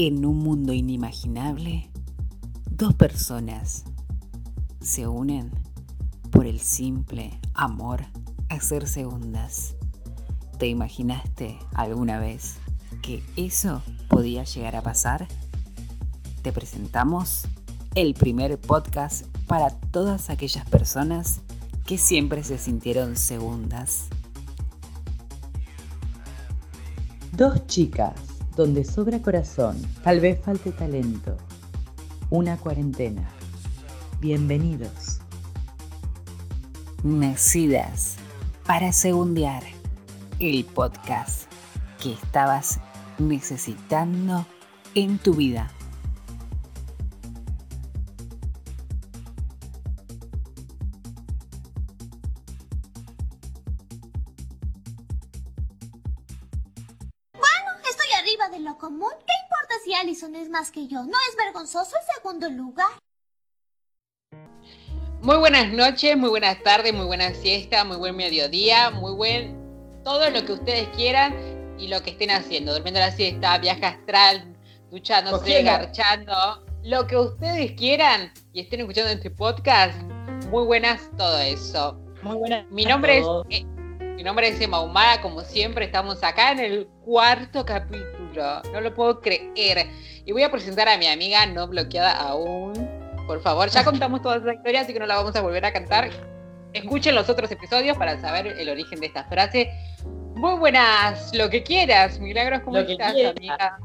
En un mundo inimaginable, dos personas se unen por el simple amor a ser segundas. ¿Te imaginaste alguna vez que eso podía llegar a pasar? Te presentamos el primer podcast para todas aquellas personas que siempre se sintieron segundas. Dos chicas, donde sobra corazón, tal vez falte talento. Una cuarentena. Bienvenidos. Nacidas para segundear el podcast que estabas necesitando en tu vida. ¿No es vergonzoso el segundo lugar? Muy buenas noches, muy buenas tardes, muy buena siesta, muy buen mediodía, muy buen todo lo que ustedes quieran y lo que estén haciendo, durmiendo la siesta, viaje astral, duchándose, garchando, lo que ustedes quieran y estén escuchando este podcast. Muy buenas todo eso. Muy buenas. Mi nombre es eh, mi nombre es Emma Humada, como siempre estamos acá en el cuarto capítulo no lo puedo creer. Y voy a presentar a mi amiga no bloqueada aún. Por favor, ya contamos toda esa historia, así que no la vamos a volver a cantar. Escuchen los otros episodios para saber el origen de esta frase. Muy buenas, lo que quieras. Milagros, ¿cómo estás, amiga?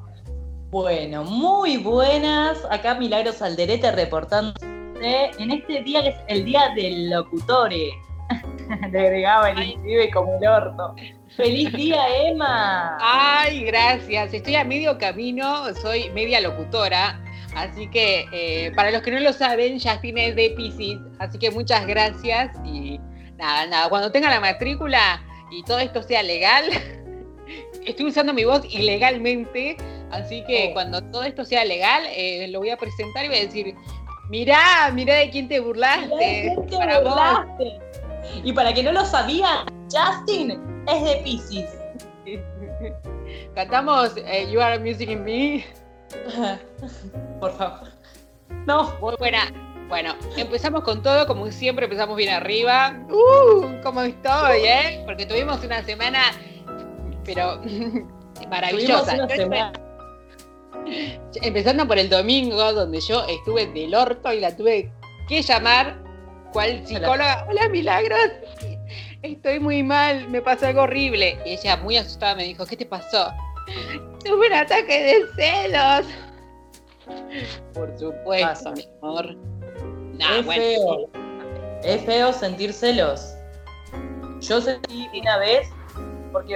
Bueno, muy buenas. Acá Milagros Alderete reportando en este día que es el día del locutore. Le agregaba el inclusive como el orto. ¡Feliz día, Emma! Ay, gracias. Estoy a medio camino, soy media locutora. Así que eh, para los que no lo saben, Justin es de Pisces. Así que muchas gracias. Y nada, nada. Cuando tenga la matrícula y todo esto sea legal, estoy usando mi voz ilegalmente. Así que oh. cuando todo esto sea legal, eh, lo voy a presentar y voy a decir: Mirá, mirá de quién te burlaste. Y para que no lo sabían, Justin es de Pisces. Cantamos eh, You Are Music in Me. Por favor. No. Muy buena. Bueno, empezamos con todo, como siempre empezamos bien arriba. ¡Uh! ¿Cómo estoy, eh? Porque tuvimos una semana, pero maravillosa. Empezando por el domingo, donde yo estuve del orto y la tuve que llamar. ¿Cuál psicóloga? Hola Milagros estoy muy mal, me pasó algo horrible. Y ella, muy asustada, me dijo, ¿qué te pasó? Tuve un ataque de celos. Por supuesto, mi amor. es feo. Es feo sentir celos. Yo sentí una vez, porque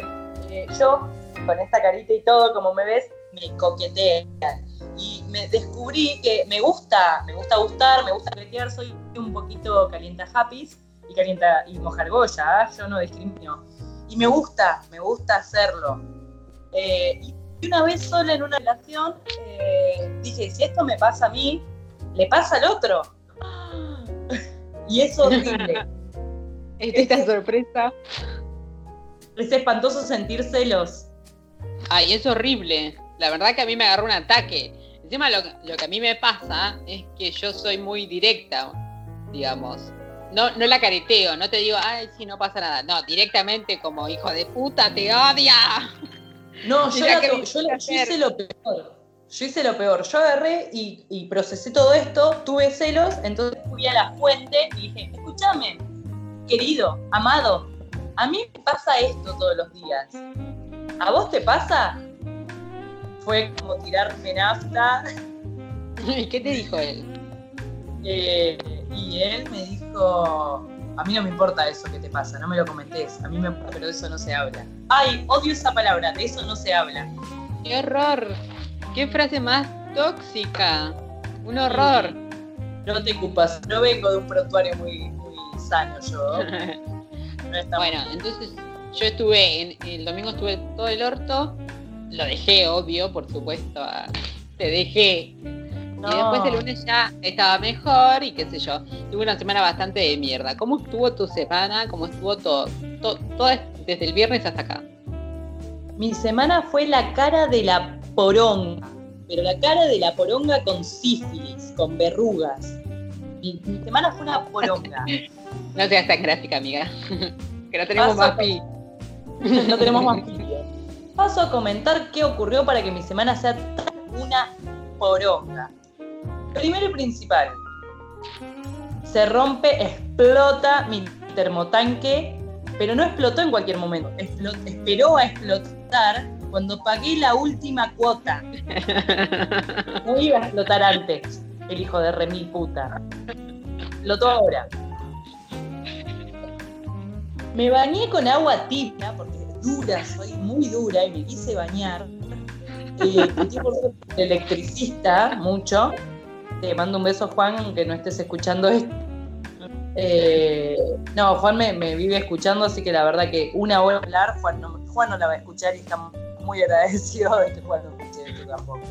eh, yo, con esta carita y todo, como me ves, me coquetean. Y me descubrí que me gusta, me gusta gustar, me gusta coquetear, soy un poquito calienta happy y calienta y mojar goya, ¿ah? yo no discrimino. Y me gusta, me gusta hacerlo. Eh, y una vez sola en una relación eh, dije, si esto me pasa a mí, le pasa al otro. y es horrible. Esta sorpresa. Es espantoso sentir celos. Ay, es horrible. La verdad que a mí me agarró un ataque. Encima lo, lo que a mí me pasa es que yo soy muy directa, digamos. No, no la careteo, no te digo, ay, sí, no pasa nada. No, directamente como hijo de puta, te odia. No, yo, hice lo peor. Yo hice lo peor. Yo agarré y, procesé todo esto, tuve celos, entonces fui a la fuente y dije, escúchame, querido, amado, a mí me pasa esto todos los días. ¿A vos te pasa? Fue como tirarme nafta. ¿Y qué te dijo él? Eh, y él me dijo, a mí no me importa eso que te pasa, no me lo comentes, a mí me pero de eso no se habla. Ay, odio esa palabra, de eso no se habla. Qué horror, qué frase más tóxica, un horror. No te ocupas, no vengo de un prontuario muy, muy sano yo. bueno, entonces yo estuve, en, el domingo estuve todo el orto, lo dejé, obvio, por supuesto, te dejé y después el lunes ya estaba mejor y qué sé yo. Tuve una semana bastante de mierda. ¿Cómo estuvo tu semana? ¿Cómo estuvo todo? Todo, desde el viernes hasta acá. Mi semana fue la cara de la porón. pero la cara de la poronga con sífilis, con verrugas. Mi, semana fue una poronga. no seas tan gráfica, amiga. que no tenemos más pi. no tenemos más pi. Paso a comentar qué ocurrió para que mi semana sea una poronga. Primero y principal, se rompe, explota mi termotanque, pero no explotó en cualquier momento, esperó a explotar cuando pagué la última cuota. No iba a explotar antes, el hijo de remil puta. Explotó ahora. Me bañé con agua tibia, porque dura, soy muy dura y me quise bañar. Eh, ser electricista mucho. Te mando un beso, Juan, aunque no estés escuchando esto. Eh, no, Juan me, vive escuchando, así que la verdad que una hora hablar, Juan no, la va a escuchar y estamos muy agradecido de que Juan no escuche esto tampoco.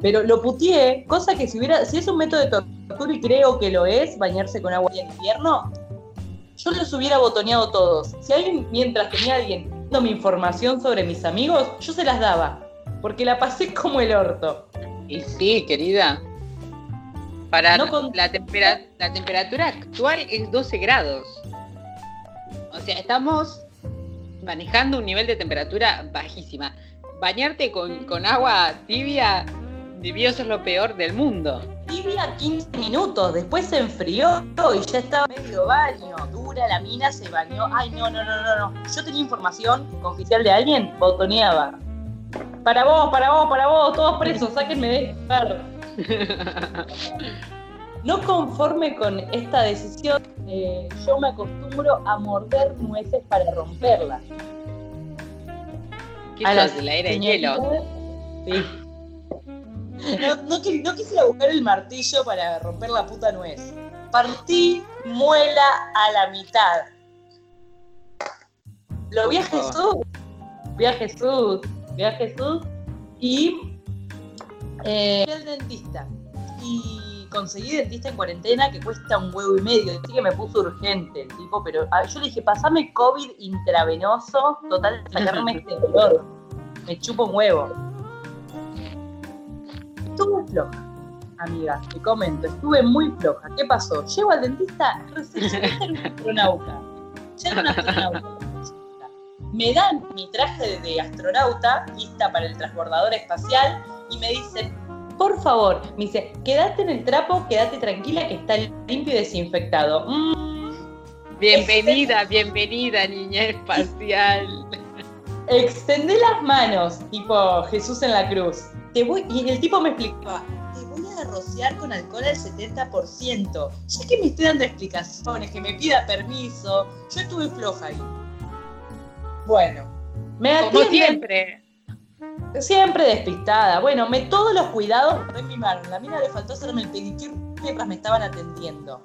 Pero lo putié, cosa que si hubiera, si es un método de tortura y creo que lo es, bañarse con agua en invierno, yo los hubiera botoneado todos. Si alguien, mientras tenía alguien mi información sobre mis amigos, yo se las daba. Porque la pasé como el orto. Y sí, querida. Para la, la temperatura actual es 12 grados. O sea, estamos manejando un nivel de temperatura bajísima bañarte con, agua tibia debió ser lo peor del mundo. Tibia 15 minutos, después se enfrió y ya estaba medio baño. Dura la mina, se bañó. Ay, no, no, no, no, no. Yo tenía información oficial de alguien, botoneaba. Para vos, para vos, para vos, todos presos, sáquenme de perro. No conforme con esta decisión, eh, yo me acostumbro a morder nueces para romperlas a las del aire hielo. Sí. No, no, quisiera buscar el martillo para romper la puta nuez. Partí muela a la mitad. Lo vi a Jesús. Vi a Jesús. Vi a Jesús. Y eh, fui al dentista. Y conseguí dentista en cuarentena que cuesta un huevo y medio. Así que me puso urgente el tipo, pero ah, yo le dije, pasame COVID intravenoso, total, sacarme este dolor. Me chupo un huevo. Estuve floja, amiga, te comento, estuve muy floja. ¿Qué pasó? Llego al dentista, recién un astronauta. Ya un astronauta. Me dan mi traje de astronauta, lista para el transbordador espacial, y me dicen, por favor, me dice, quédate en el trapo, quédate tranquila que está limpio y desinfectado. Mm. bienvenida, bienvenida, niña espacial. Extendé las manos, tipo Jesús en la cruz. Te voy, y el tipo me explicaba, te voy a rociar con alcohol al 70%. Ya que me estoy dando explicaciones, que me pida permiso, yo estuve floja ahí. Bueno, me Como siempre. Siempre despistada. Bueno, me todos los cuidados en mi mano. La mina le faltó hacerme el pedicure mientras me estaban atendiendo.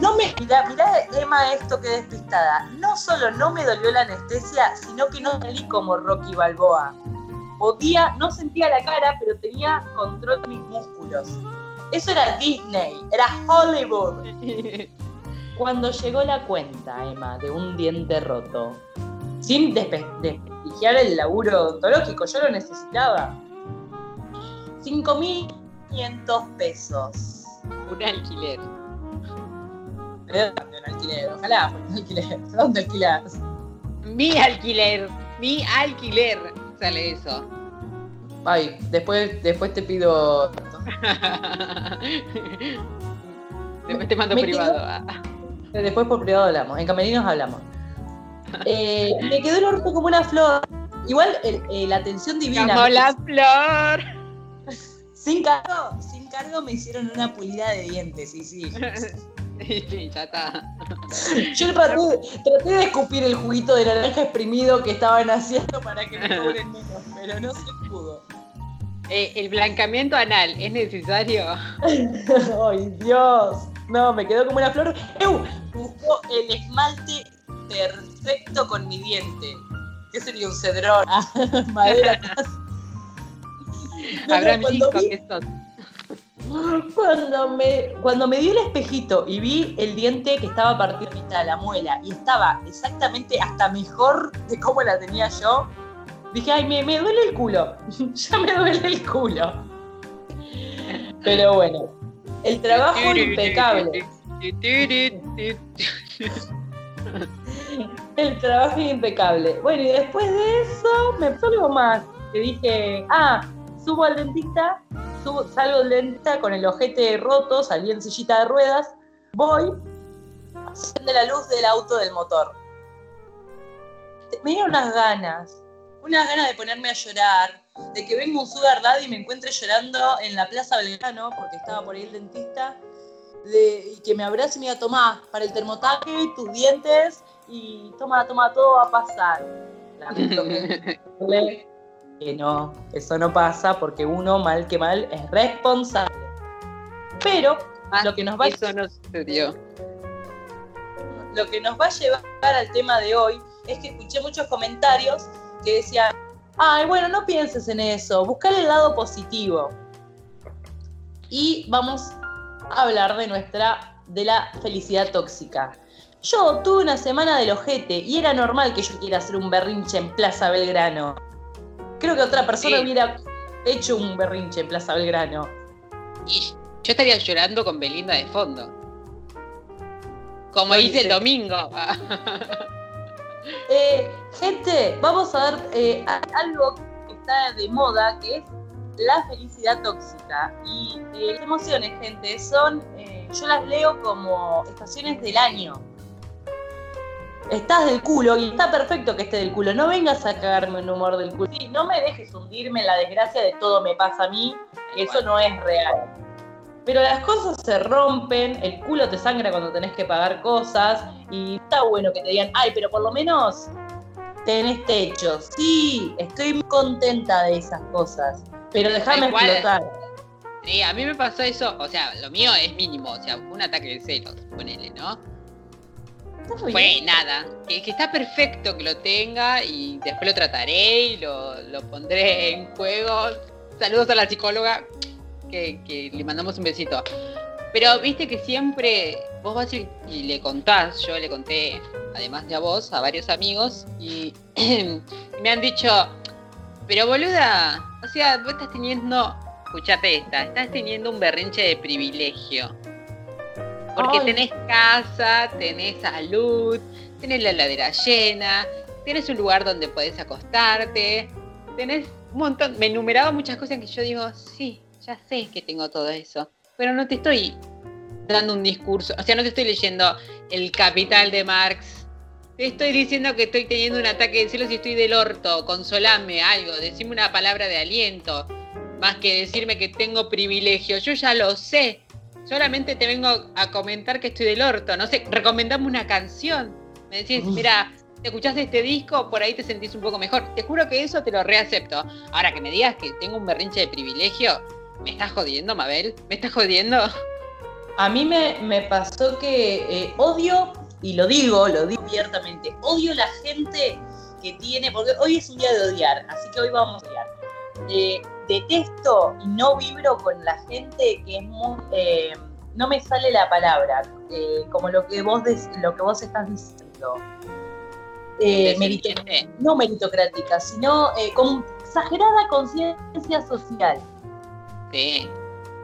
No me. Mirá, mirá, Emma, esto que despistada. No solo no me dolió la anestesia, sino que no salí como Rocky Balboa. Podía, no sentía la cara, pero tenía control de mis músculos. Eso era Disney, era Hollywood. Cuando llegó la cuenta, Emma, de un diente roto, sin desprestigiar el laburo odontológico, yo lo necesitaba. 5.500 pesos. Un alquiler. Un alquiler, ojalá un alquiler. ¿Dónde alquilas? Mi alquiler, mi alquiler sale eso. Ay, después, después te pido. después te mando privado. Después por privado hablamos, en camerinos hablamos. Eh, me quedó el orto como una flor. Igual eh, la atención divina. Como la flor. Sin cargo, sin cargo me hicieron una pulida de dientes, sí, sí. Ya está. Yo traté, de escupir el juguito de naranja exprimido que estaban haciendo para que me cobren menos, pero no se pudo. Eh, ¿El blancamiento anal es necesario? Ay, Dios. No, me quedó como una flor. ¡Eu! Buscó el esmalte perfecto con mi diente. ¿Qué sería un cedrón? Madera. Habrá no, cuando me, cuando me dio el espejito y vi el diente que estaba partido en mitad, la muela, y estaba exactamente hasta mejor de cómo la tenía yo, dije, ay, me, duele el culo. ya me duele el culo. Pero bueno, el trabajo impecable. El trabajo impecable. Bueno, y después de eso me pasó algo más. Que dije, ah, subo al dentista, subo, salgo dentista con el ojete roto, salí en sillita de ruedas, voy, de la luz del auto del motor. Me dieron unas ganas, unas ganas de ponerme a llorar, de que venga un sugar daddy y me encuentre llorando en la Plaza Belgrano, porque estaba por ahí el dentista, de, y que me abrace y me diga, tomá, para el termotaque, tus dientes, y toma, toma, todo va a pasar. que no, eso no pasa porque uno, mal que mal, es responsable. Pero Ah, lo que nos va a Eso no sucedió. lo que nos va a llevar al tema de hoy es que escuché muchos comentarios que decían, ay, bueno, no pienses en eso, buscar el lado positivo. Y vamos a hablar de nuestra, de la felicidad tóxica. Yo tuve una semana del ojete y era normal que yo quiera hacer un berrinche en Plaza Belgrano. Creo que otra persona Sí. hubiera hecho un berrinche en Plaza Belgrano. Y yo estaría llorando con Belinda de fondo. Como Lo hice el domingo. Eh, gente, vamos a ver eh, algo que está de moda, que es la felicidad tóxica. Y eh, las emociones, gente, son, eh, yo las leo como estaciones del año. Estás del culo y está perfecto que esté del culo. No vengas a cagarme un humor del culo. Sí, no me dejes hundirme en la desgracia de todo me pasa a mí, eso no es real. Pero las cosas se rompen, el culo te sangra cuando tenés que pagar cosas y está bueno que te digan, ay, pero por lo menos tenés techo. Sí, estoy muy contenta de esas cosas, pero déjame explotar. Sí, a mí me pasó eso, o sea, lo mío es mínimo, o sea, un ataque de celos, ponele, ¿no? Fue bien. nada, que, que está perfecto que lo tenga y después lo trataré y lo, lo pondré en juego. Saludos a la psicóloga, que, que le mandamos un besito. Pero viste que siempre vos vas y, y le contás, yo le conté, además de a vos, a varios amigos, y me han dicho, pero boluda, o sea, vos estás teniendo, escuchate esta, estás teniendo un berrinche de privilegio. Porque Ay. tenés casa, tenés salud, tenés la heladera llena, tenés un lugar donde podés acostarte, tenés un montón. Me enumeraba muchas cosas que yo digo, sí, ya sé que tengo todo eso, pero no te estoy dando un discurso, o sea, no te estoy leyendo El Capital de Marx. Te estoy diciendo que estoy teniendo un ataque de celos y estoy del orto, consolame algo, decime una palabra de aliento, más que decirme que tengo privilegio. Yo ya lo sé, solamente te vengo a comentar que estoy del orto. No sé, recomendame una canción. Me decís, mira, te escuchaste este disco, por ahí te sentís un poco mejor. Te juro que eso te lo reacepto. Ahora que me digas que tengo un berrinche de privilegio, ¿me estás jodiendo, Mabel? ¿Me estás jodiendo? A mí me, me pasó que eh, odio, y lo digo, lo digo abiertamente, odio la gente que tiene, porque hoy es un día de odiar, así que hoy vamos a odiar. Eh, detesto y no vibro con la gente que es muy, eh, no me sale la palabra, eh, como lo que vos des- lo que vos estás diciendo. Eh, no meritocrática, sino con exagerada conciencia social Sí.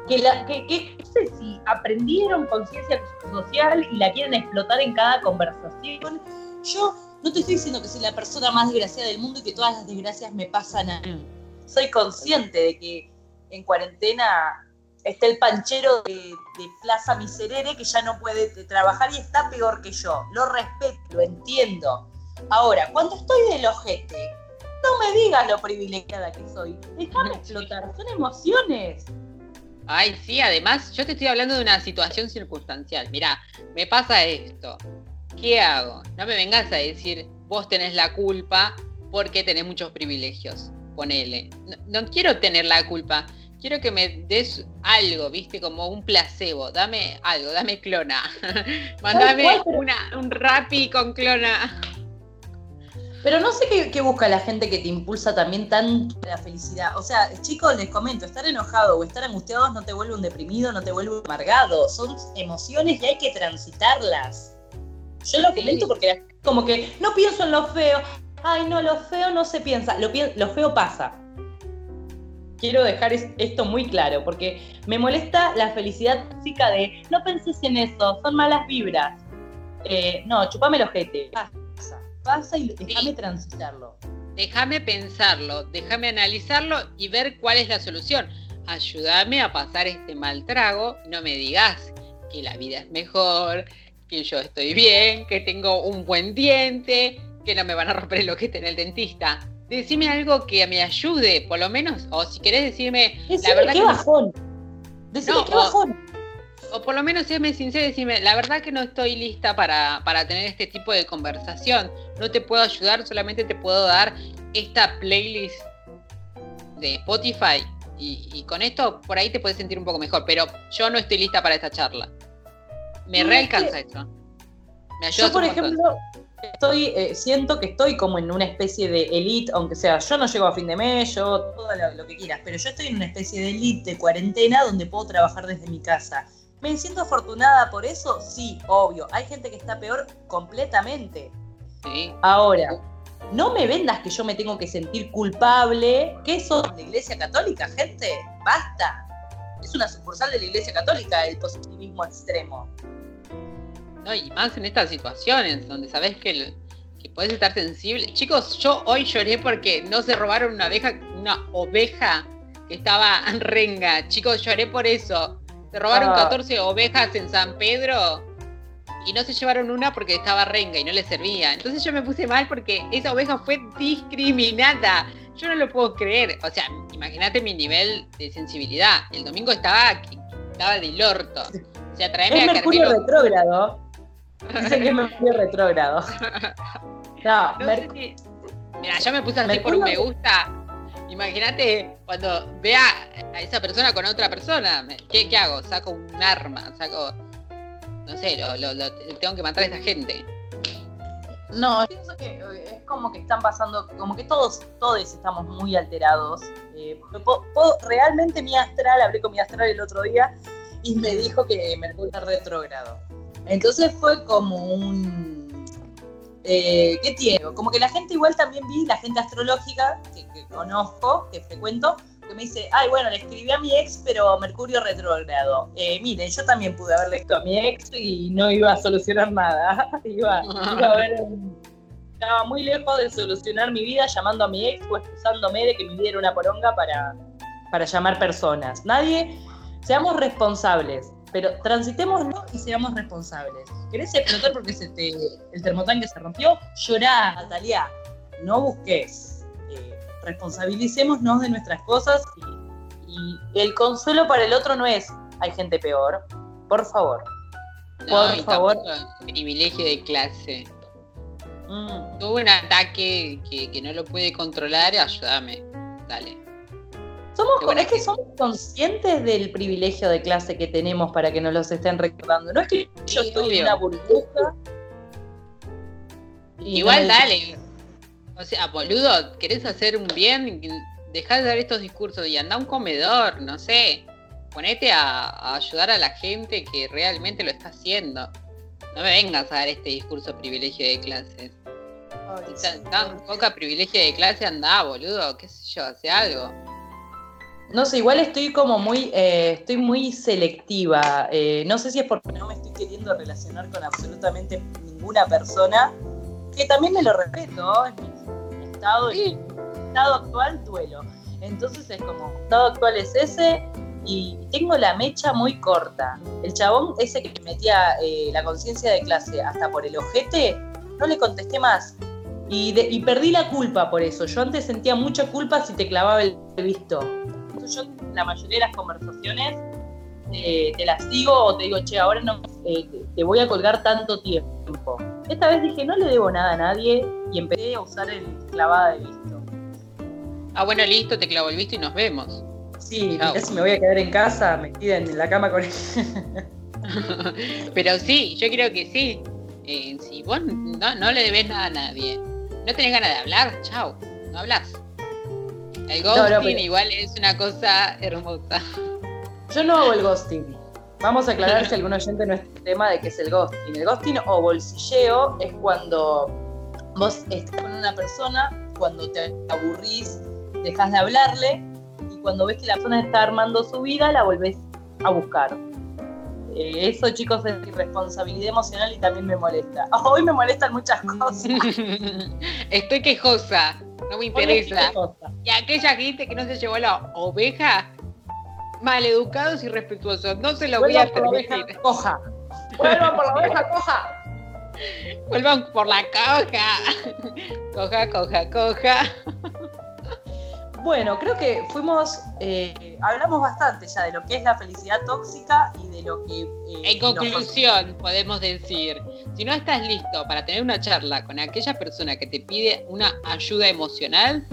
que, la, que, que no sé si aprendieron conciencia social y la quieren explotar en cada conversación. Yo no te estoy diciendo que soy la persona más desgraciada del mundo y que todas las desgracias me pasan a mí. Soy consciente de que en cuarentena está el panchero de, de Plaza Miserere que ya no puede trabajar y está peor que yo. Lo respeto, lo entiendo. Ahora, cuando estoy del ojete, no me digas lo privilegiada que soy. Déjame explotar, son emociones. Ay, sí, además, yo te estoy hablando de una situación circunstancial. Mirá, me pasa esto. ¿Qué hago? No me vengas a decir, vos tenés la culpa porque tenés muchos privilegios. Ponele. No, no quiero tener la culpa. Quiero que me des algo, viste, como un placebo. Dame algo, dame clona. Mandame una, un rapi con clona. Pero no sé qué, qué busca la gente que te impulsa también tanto la felicidad. O sea, chicos, les comento, estar enojado o estar angustiados no te vuelve un deprimido, no te vuelve un amargado. Son emociones y hay que transitarlas. Yo lo comento porque como que no pienso en lo feo. Ay, no, lo feo no se piensa. Lo, feo pasa. quiero dejar esto muy claro, porque me molesta la felicidad física de no penses en eso, son malas vibras. Eh, no, chupame el ojete. Pasa, pasa y déjame transitarlo. Déjame pensarlo, déjame analizarlo y ver cuál es la solución. Ayúdame a pasar este mal trago. No me digas que la vida es mejor, que yo estoy bien, que tengo un buen diente, que no me van a romper el ojete en el dentista decime algo que me ayude, por lo menos, o si querés decirme la verdad qué que bajón. Decime qué bajón. O, por lo menos séme sincero, decime, la verdad que no estoy lista para, para tener este tipo de conversación. No te puedo ayudar, solamente te puedo dar esta playlist de Spotify. Y, con esto por ahí te puedes sentir un poco mejor, pero yo no estoy lista para esta charla. Me realcanza eso. Me ayuda yo, por ejemplo, estoy, eh, siento que estoy como en una especie de elite, aunque sea, yo no llego a fin de mes, yo todo lo, que quieras, pero yo estoy en una especie de elite de cuarentena donde puedo trabajar desde mi casa. ¿Me siento afortunada por eso? Sí, obvio. Hay gente que está peor completamente. Sí. Ahora, no me vendas que yo me tengo que sentir culpable. ¿Qué eso de la Iglesia Católica, gente? Basta. Es una sucursal de la Iglesia Católica el positivismo extremo. No, y más en estas situaciones donde sabes que, que puedes estar sensible. Chicos, yo hoy lloré porque no se robaron una oveja, una oveja que estaba en renga. Chicos, lloré por eso. Se robaron 14 ah. ovejas en San Pedro y no se llevaron una porque estaba renga y no le servía. Entonces yo me puse mal porque esa oveja fue discriminada. Yo no lo puedo creer. O sea, imagínate mi nivel de sensibilidad. El domingo estaba, estaba del orto. O sea, traeme es Mercurio retrógrado. Dicen que es Mercurio retrógrado. No, Mira, yo me puse así por un me gusta. Imagínate cuando vea a esa persona con otra persona. ¿Qué, qué hago? Saco un arma, saco. No sé, lo, tengo que matar a esa gente. No, pienso que eh, es como que están pasando, como que todos, todos estamos muy alterados. Eh, realmente mi astral, hablé con mi astral el otro día y me dijo que Mercurio está retrógrado. Entonces fue como un... Eh, ¿Qué tiene? Como que la gente igual también vi, la gente astrológica que, conozco, que frecuento, que me dice, ay, bueno, le escribí a mi ex, pero Mercurio retrógrado. Eh, miren, yo también pude haberle escrito a mi ex y no iba a solucionar nada. iba, a ver... Estaba muy lejos de solucionar mi vida llamando a mi ex o excusándome de que me diera una poronga para, para llamar personas. Nadie, seamos responsables pero transitémoslo y seamos responsables. ¿Querés explotar porque se te, el termotanque se rompió? Llorá, Natalia. No busques. Eh, responsabilicémonos de nuestras cosas y, el consuelo para el otro no es hay gente peor. Por favor. por favor. Privilegio de clase. Mm. Tuve un ataque que, que no lo pude controlar, ayúdame. Dale. Somos, es que somos conscientes del privilegio de clase que tenemos para que nos los estén recordando. No es que yo estoy en una burbuja. Igual dale. O sea, boludo, querés hacer un bien, dejá de dar estos discursos y anda a un comedor, no sé. Ponete a, ayudar a la gente que realmente lo está haciendo. No me vengas a dar este discurso privilegio de clases. tan, poca privilegio de clase, anda, boludo, qué sé yo, hace algo. No sé, igual estoy como muy, eh, estoy muy selectiva. Eh, no sé si es porque no me estoy queriendo relacionar con absolutamente ninguna persona, que también me lo respeto, es mi estado, y estado actual duelo. Entonces es como, estado actual es ese y tengo la mecha muy corta. El chabón ese que me metía eh, la conciencia de clase hasta por el ojete, no le contesté más. Y, y, perdí la culpa por eso. Yo antes sentía mucha culpa si te clavaba el visto yo la mayoría de las conversaciones eh, te las digo o te digo, che, ahora no eh, te voy a colgar tanto tiempo. Esta vez dije, no le debo nada a nadie y empecé a usar el clavada de visto. Ah, bueno, listo, te clavo el visto y nos vemos. Sí, si me voy a quedar en casa, metida en la cama con él. Pero sí, yo creo que sí. Eh, si vos no, no le debes nada a nadie, no tenés ganas de hablar, chao, no hablas. El ghosting igual es una cosa hermosa. Yo no hago el ghosting. Vamos a aclarar si algún oyente no es tema de qué es el ghosting. El ghosting o bolsilleo es cuando vos estás con una persona, cuando te aburrís, dejas de hablarle y cuando ves que la persona está armando su vida, la volvés a buscar. Eh, eso, chicos, es irresponsabilidad emocional y también me molesta. Hoy me molestan muchas cosas. Estoy quejosa, no me interesa. Y aquella gente que no se llevó la oveja, maleducados y respetuosos, no se lo voy a permitir. Coja. Vuelvan por la oveja coja. Vuelvan por la coja. Coja, coja, coja. Bueno, creo que fuimos, eh, hablamos bastante ya de lo que es la felicidad tóxica y de lo que... Eh, en conclusión, podemos decir, si no estás listo para tener una charla con aquella persona que te pide una ayuda emocional,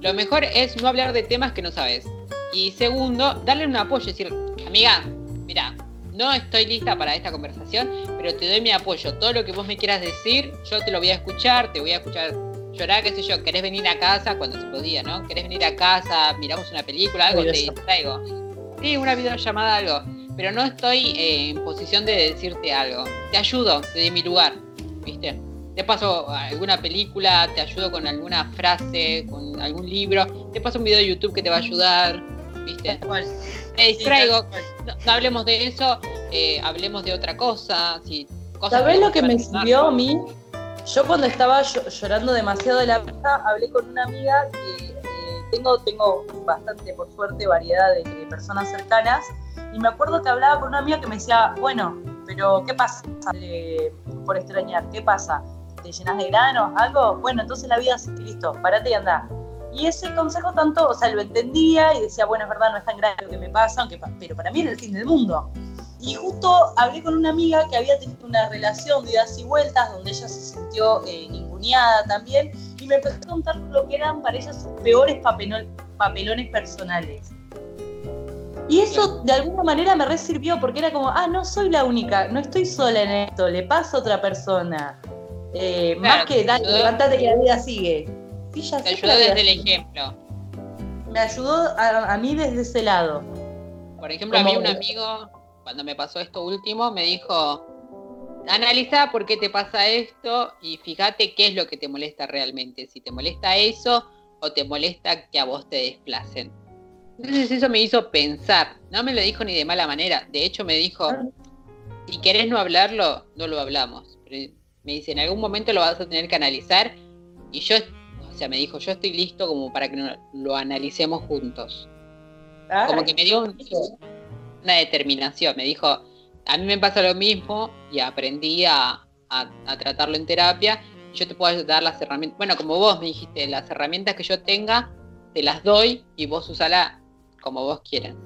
lo mejor es no hablar de temas que no sabes. Y segundo, darle un apoyo, decir, amiga, mira, no estoy lista para esta conversación, pero te doy mi apoyo. Todo lo que vos me quieras decir, yo te lo voy a escuchar, te voy a escuchar llorar, qué sé yo, querés venir a casa cuando se podía, ¿no? Querés venir a casa, miramos una película, algo, te distraigo. Sí, una videollamada, algo. Pero no estoy eh, en posición de decirte algo. Te ayudo desde mi lugar, ¿viste? Te paso alguna película, te ayudo con alguna frase, con algún libro, te paso un video de YouTube que te va a ayudar, ¿viste? Te distraigo, no, hablemos de eso, eh, hablemos de otra cosa. Si, ¿Sabés lo que me sirvió a mí? Yo cuando estaba llorando demasiado de la vida, hablé con una amiga que tengo, tengo bastante, por suerte, variedad de, personas cercanas. Y me acuerdo que hablaba con una amiga que me decía, bueno, pero ¿qué pasa por extrañar? ¿Qué pasa? ¿Te llenas de granos? ¿Algo? Bueno, entonces la vida es listo, parate y anda. Y ese consejo tanto, o sea, lo entendía y decía, bueno, es verdad, no es tan grave lo que me pasa, aunque, pero para mí es el fin del mundo. Y justo hablé con una amiga que había tenido una relación de idas y vueltas, donde ella se sintió eh, ninguneada también, me empezó a contar lo que eran para ella sus peores papelones personales. Y eso de alguna manera me resirvió, porque era como, ah, no soy la única, no estoy sola en esto, le pasa a otra persona. Eh, más que, dale, levantate que la vida sigue. Sí, Te ayudó desde el ejemplo. Me ayudó a, mí desde ese lado. Por ejemplo, a mí un amigo cuando me pasó esto último, me dijo, analiza por qué te pasa esto y fíjate qué es lo que te molesta realmente, si te molesta eso o te molesta que a vos te desplacen. Entonces eso me hizo pensar, no me lo dijo ni de mala manera, de hecho me dijo, si querés no hablarlo, no lo hablamos. me dice, en algún momento lo vas a tener que analizar y yo, o sea, me dijo, yo estoy listo como para que lo analicemos juntos. como que me dio un, una determinación. Me dijo, a mí me pasa lo mismo y aprendí a, tratarlo en terapia. Yo te puedo dar las herramientas, bueno, como vos me dijiste, las herramientas que yo tenga, te las doy y vos usala como vos quieras.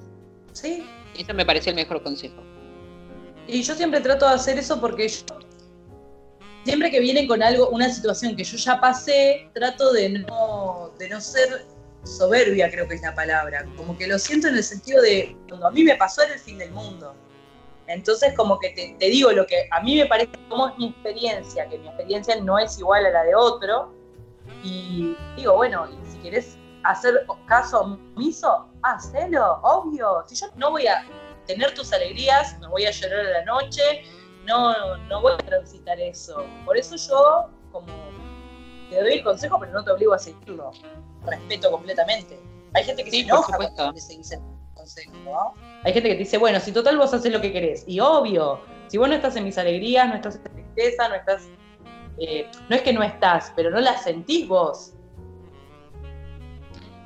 Sí. Eso me pareció el mejor consejo. Y yo siempre trato de hacer eso porque yo, siempre que vienen con algo, una situación que yo ya pasé, trato de no, de no ser soberbia creo que es la palabra, como que lo siento en el sentido de cuando a mí me pasó era el fin del mundo. Entonces como que te, digo lo que a mí me parece como es mi experiencia, que mi experiencia no es igual a la de otro, y digo, bueno, y si querés hacer caso omiso, hacelo, obvio. Si yo no voy a tener tus alegrías, no voy a llorar a la noche, no, no voy a transitar eso. Por eso yo como te doy el consejo, pero no te obligo a seguirlo respeto completamente. Hay gente que se enoja cuando se dice Hay gente que te dice, bueno, si total vos haces lo que querés. Y obvio, si vos no estás en mis alegrías, no estás en tristeza, no estás. Eh, no es que no estás, pero no la sentís vos.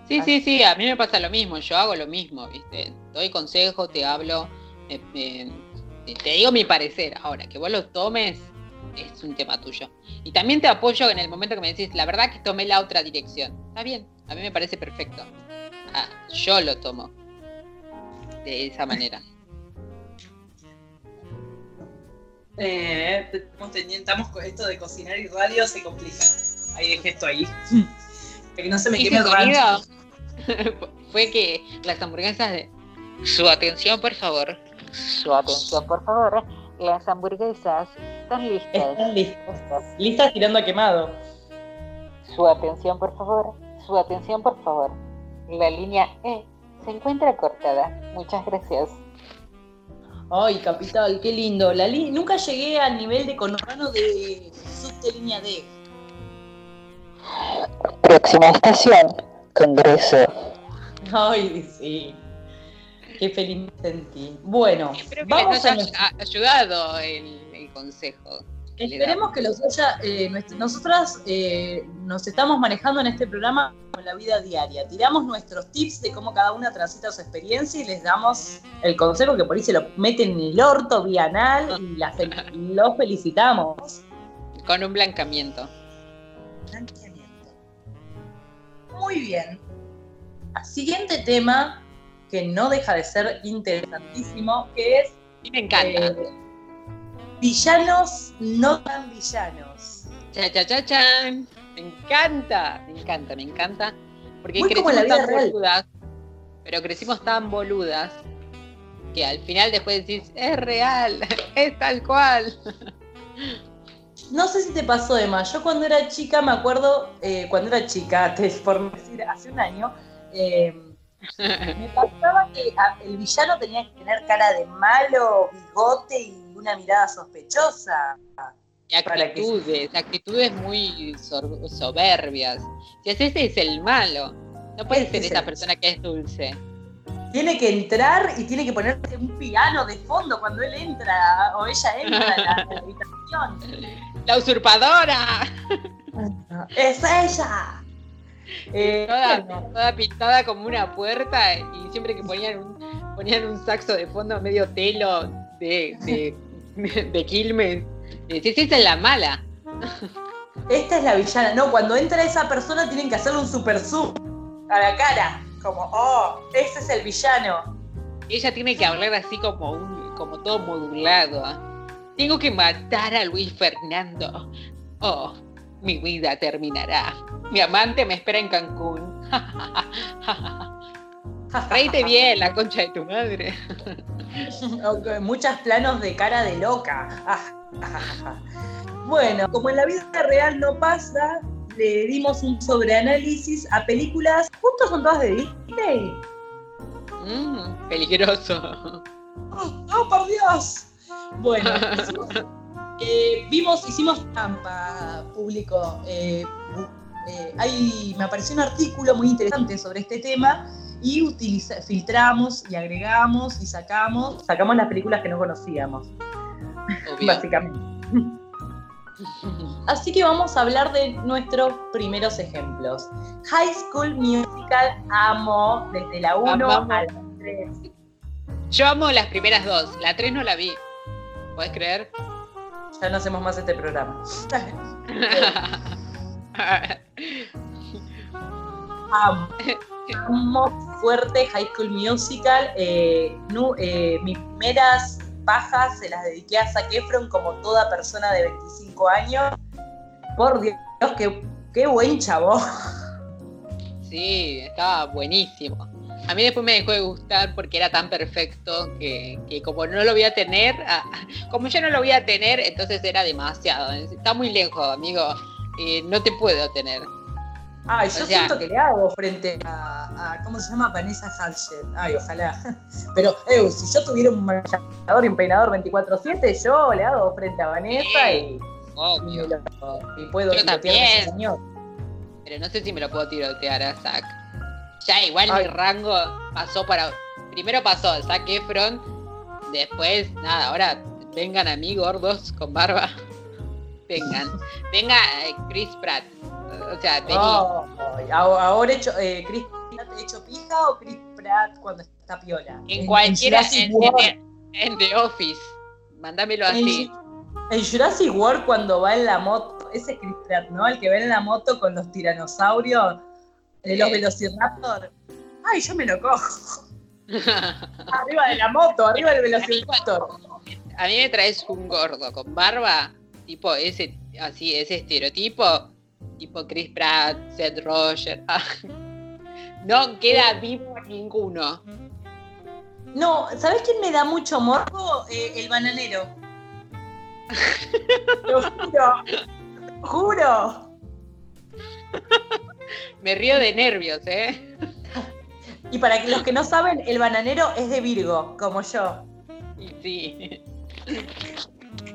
Sí, sí, sí, a mí me pasa lo mismo, yo hago lo mismo, ¿viste? Doy consejo, te hablo, te digo mi parecer. Ahora, que vos lo tomes es un tema tuyo. Y también te apoyo en el momento que me decís, la verdad que tomé la otra dirección. Está bien, a mí me parece perfecto. Ah, yo lo tomo de esa manera. Eh, estamos con esto de cocinar y radio, se complica. Ahí dejé esto ahí. que no se me queme el Fue que las hamburguesas de... Su atención, por favor. Su atención, por favor las hamburguesas están listas. Están listas. Listas tirando a quemado. Su atención, por favor. Su atención, por favor. La línea E se encuentra cortada. Muchas gracias. Ay, capital, qué lindo. La Nunca llegué al nivel de conurbano de subte línea D. Próxima estación, Congreso. Ay, sí. Qué feliz me sentí. Bueno, Espero que vamos les haya ayudado el, el consejo. Esperemos que los haya. Eh, nosotras eh, nos estamos manejando en este programa con la vida diaria. Tiramos nuestros tips de cómo cada una transita su experiencia y les damos el consejo que por ahí se lo meten en el orto bienal y la los felicitamos. Con un blancamiento. Blancamiento. Muy bien. Siguiente tema que no deja de ser interesantísimo, que es. me encanta. Eh, Villanos no tan villanos. Cha, cha, cha, chan. Me encanta, me encanta, me encanta. Porque crecimos tan boludas, pero crecimos tan boludas que al final después decís, es real, es tal cual. No sé si te pasó, Emma. Yo cuando era chica, me acuerdo, eh, cuando era chica, te, por decir, hace un año, eh, me pasaba que el villano tenía que tener cara de malo, bigote y una mirada sospechosa. Y actitudes, actitudes muy soberbias. Si ese es el malo, no puede ser esa persona que es dulce. Tiene que entrar y tiene que ponerse un piano de fondo cuando él entra o ella entra a la, habitación. ¡La usurpadora! ¡Es ella! Eh, toda, pintada como una puerta y siempre que ponían un, ponían un saxo de fondo medio telo de de Quilmes. Decís, esta es la mala. Esta es la villana. No, cuando entra esa persona tienen que hacerle un super zoom a la cara. Como, oh, ese es el villano. Ella tiene que hablar así como, un, como todo modulado. Tengo que matar a Luis Fernando. Oh, mi vida terminará. Mi amante me espera en Cancún. Reíte bien, la concha de tu madre. Muchos planos de cara de loca. bueno, como en la vida real no pasa, le dimos un sobreanálisis a películas. ¿Juntos son todas de Disney? Mm, peligroso. ¡Oh, por Dios! Bueno, eh, vimos, hicimos trampa público. Eh, eh, me apareció un artículo muy interesante sobre este tema y utiliza, filtramos y agregamos y sacamos, sacamos las películas que no conocíamos, básicamente. Así que vamos a hablar de nuestros primeros ejemplos. High School Musical amo desde la 1 a la 3. Yo amo las primeras dos, la 3 no la vi. ¿Puedes creer? Ya no hacemos más este programa. amo. Fuerte High School Musical. Eh, eh, mis primeras bajas se las dediqué a Zac Efron como toda persona de 25 años. Por Dios, qué, qué buen chavo. Sí, estaba buenísimo. A mí después me dejó de gustar porque era tan perfecto que, como no lo voy a tener, como yo no lo voy a tener, entonces era demasiado. Está muy lejos, amigo. Eh, no te puedo tener. Ay, yo siento que le hago frente a, ¿cómo se llama? Vanessa Hudgens. Ay, ojalá. Pero, eh, si yo tuviera un maquillador y un peinador 24-7, yo le hago frente a Vanessa y, y, puedo yo también. señor. Pero no sé si me lo puedo tirotear a Zack. Ya, igual mi rango pasó para. Primero pasó Zack Efron, después, nada, ahora vengan a mí gordos con barba. Vengan. Venga eh, Chris Pratt o sea, vení. ahora hecho, eh, Chris Pratt hecho pija o Chris Pratt cuando está piola. En, cualquiera, en, The Office. Mándamelo así. En Jurassic World cuando va en la moto, ese es Chris Pratt, ¿no? El que va en la moto con los tiranosaurios, de los velociraptor. Ay, yo me lo cojo. arriba de la moto, arriba del velociraptor. A mí me traes un gordo con barba, tipo ese, así, ese estereotipo, tipo Chris Pratt, Seth Roger. no queda vivo ninguno. No, ¿sabes quién me da mucho morbo? Eh, el bananero. Lo juro. Juro. me río de nervios, ¿eh? Y para los que no saben, el bananero es de Virgo, como yo. Sí.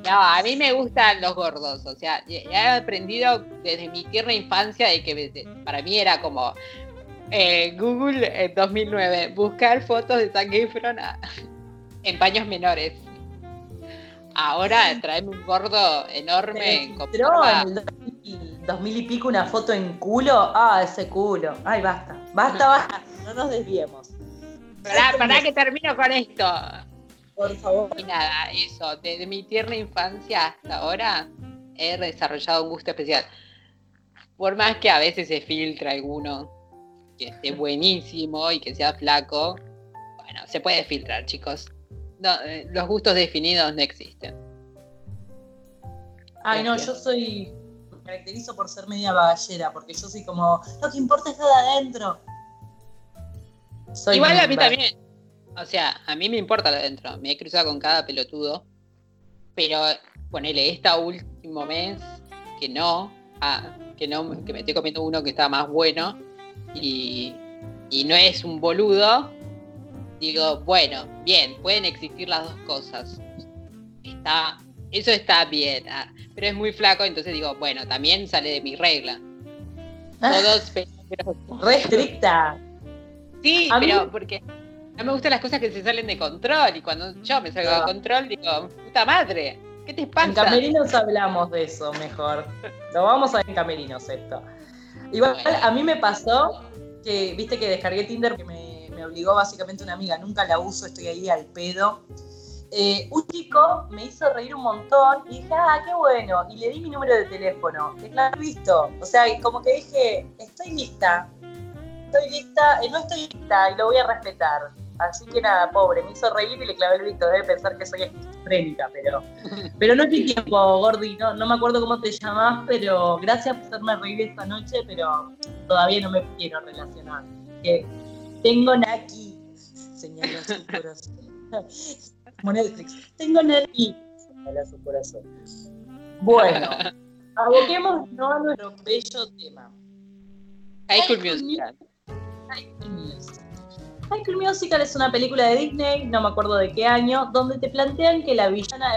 No, a mí me gustan los gordos, o sea, he aprendido desde mi tierna infancia de que para mí era como Eh, Google en 2009. Buscar fotos de Zac Efron en paños menores. Ahora traeme un gordo enorme. en el 2000, y pico una foto en culo. Ah, ese culo. Ay, basta. Basta, basta. No nos desviemos. Pará, pará que termino con esto. Por favor. Y nada, eso. Desde mi tierna infancia hasta ahora he desarrollado un gusto especial. Por más que a veces se filtra alguno que esté buenísimo y que sea flaco, bueno, se puede filtrar, chicos. Eh, los gustos definidos no existen. Ay, no, yo soy. Me caracterizo por ser media bagallera, porque yo soy como. Lo que importa es de adentro. Igual a mí también. O sea, a mí me importa lo adentro. Me he cruzado con cada pelotudo. Pero ponele esta último mes que no. Ah, que no, que me estoy comiendo uno que está más bueno. Y, y no es un boludo digo, bueno, bien, pueden existir las dos cosas. Está, eso está bien, ah, pero es muy flaco, entonces digo, bueno, también sale de mi regla. Todos Restricta. Sí, pero porque no me gustan las cosas que se salen de control y cuando yo me salgo de ah. control digo, puta madre, ¿qué te pasa? En Camerinos hablamos de eso mejor. Lo vamos a ver en Camerinos esto. Igual a mí me pasó que, viste que descargué Tinder que me obligó básicamente una amiga, nunca la uso, estoy ahí al pedo. Eh, un chico me hizo reír un montón y dije, ah, qué bueno, y le di mi número de teléfono, he visto, o sea, como que dije, estoy lista, estoy lista, eh, no estoy lista y lo voy a respetar. Así que nada, pobre, me hizo reír y le clavé el visto, debe pensar que soy esquizofrénica, pero, pero no tiene tiempo, Gordi, no, me acuerdo cómo te llamás, pero gracias por hacerme reír esta noche, pero todavía no me quiero relacionar. Que tengo Naki, señala su corazón. Como Netflix. Tengo Naki, señala su corazón. Bueno, aboquemos a nuestro bello tema. High School Musical. High School Musical. High School Musical es una película de Disney, no me acuerdo de qué año, donde te plantean que la villana.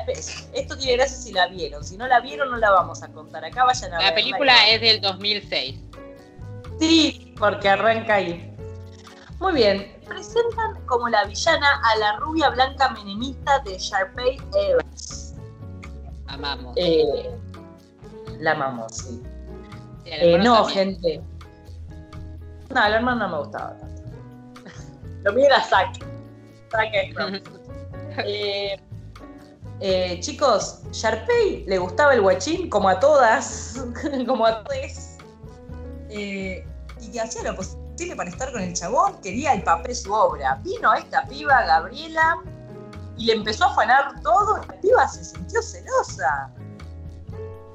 Esto tiene gracia si la vieron. Si no la vieron, no la vamos a contar. Acá vayan a ver. La película es del 2006. Sí, porque arranca ahí. Muy bien, presentan como la villana a la rubia blanca menemista de Sharpay Evans. Amamos. Eh, la amamos, sí. Eh, no, gente. No, el hermano no me gustaba tanto. Lo mío era Zack. Zack eh, eh, chicos, Sharpay le gustaba el guachín como a todas, como a todos. Eh, y que hacía lo posible para estar con el chabón, quería el papel su obra. Vino esta piba, Gabriela, y le empezó a afanar todo, la piba se sintió celosa.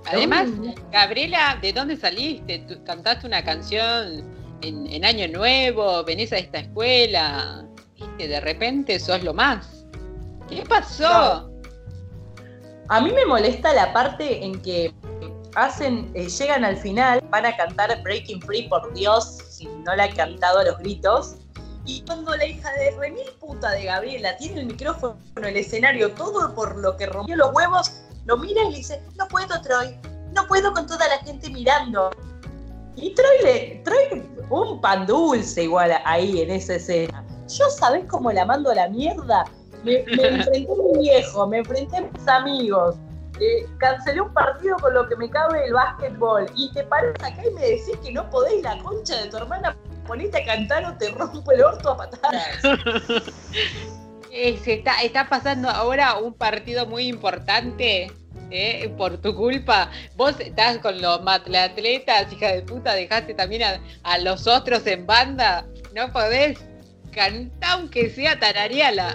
Además, Gabriela, ¿de dónde saliste? ¿Tú cantaste una canción en, Año Nuevo, venís a esta escuela, ¿Viste? de repente sos lo más. ¿Qué pasó? A mí me molesta la parte en que hacen, eh, llegan al final, van a cantar Breaking Free, por Dios, si no la he cantado a los gritos. Y cuando la hija de remil puta de Gabriela tiene el micrófono, el escenario, todo por lo que rompió los huevos, lo mira y le dice, no puedo, Troy, no puedo con toda la gente mirando. Y Troy le, Troy, un pan dulce igual ahí en esa escena. Yo sabés cómo la mando a la mierda. Me, enfrenté a mi viejo, me enfrenté a mis amigos, eh, cancelé un partido con lo que me cabe el básquetbol y te paras acá y me decís que no podés la concha de tu hermana ponete a cantar o te rompo el orto a patadas. está, está pasando ahora un partido muy importante ¿eh? por tu culpa. Vos estás con los atletas, hija de puta, dejaste también a, a, los otros en banda. No podés cantar aunque sea tarariala.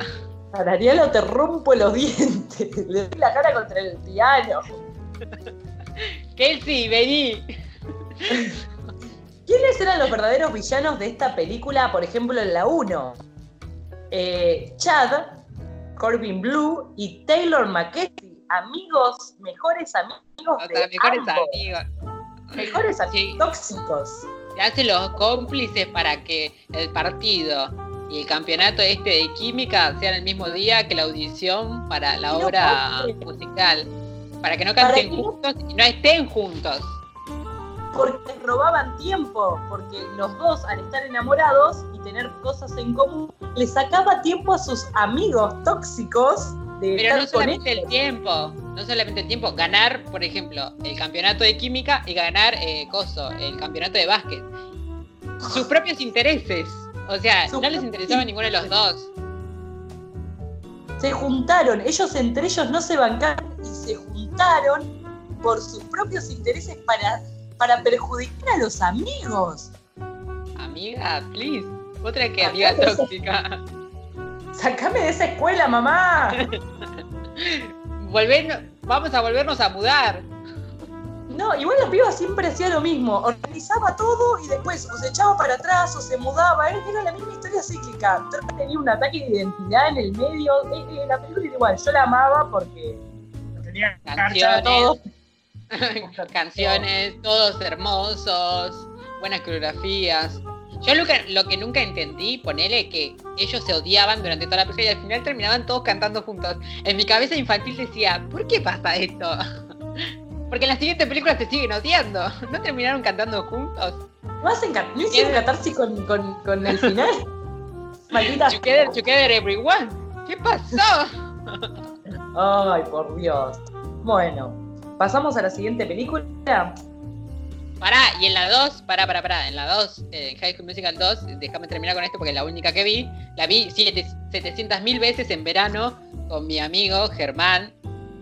Ariel te rompo los dientes. Le doy la cara contra el piano. Kelsey, vení. ¿Quiénes eran los verdaderos villanos de esta película, por ejemplo, en la 1? Eh, Chad, Corbin Blue y Taylor McKessie, amigos, mejores amigos de mejores amigos. Mejores amigos tóxicos. Se hacen los cómplices para que el partido y el campeonato este de química sea el mismo día que la audición para la obra musical. Para que no canten juntos y no estén juntos. porque robaban tiempo, porque los dos al estar enamorados y tener cosas en común, les sacaba tiempo a sus amigos tóxicos de Pero no solamente el tiempo, no solamente el tiempo, ganar, por ejemplo, el campeonato de química y ganar eh, coso, el campeonato de básquet. Sus propios intereses. O sea, Sus no les interesaba ninguno de los dos. Se juntaron, ellos entre ellos no se bancaron y se juntaron por sus propios intereses para, para perjudicar a los amigos. Amiga, please. Otra que amiga tóxica. Sacame de esa escuela, mamá. Volver, vamos a volvernos a mudar. No, igual la piba siempre hacía lo mismo. Organizaba todo y después o se echaba para atrás o se mudaba. Era la misma historia cíclica. Tenía un ataque de identidad en el medio. Eh, eh, la película era igual. Yo la amaba porque tenía todo. Canciones, todos hermosos, buenas coreografías. Yo lo que, lo que nunca entendí, ponele que ellos se odiaban durante toda la película y al final terminaban todos cantando juntos. En mi cabeza infantil decía, ¿por qué pasa esto? Porque en las siguientes películas se siguen odiando. ¿No terminaron cantando juntos? ¿No, hacen, ¿no hicieron catarsis con, con, con el final? Maldita. Together, together everyone. ¿Qué pasó? Ay, por Dios. Bueno, pasamos a la siguiente película. Pará, y en la 2, pará, pará, pará, en la 2, en High School Musical 2, déjame terminar con esto porque es la única que vi, la vi 700 mil veces en verano con mi amigo Germán,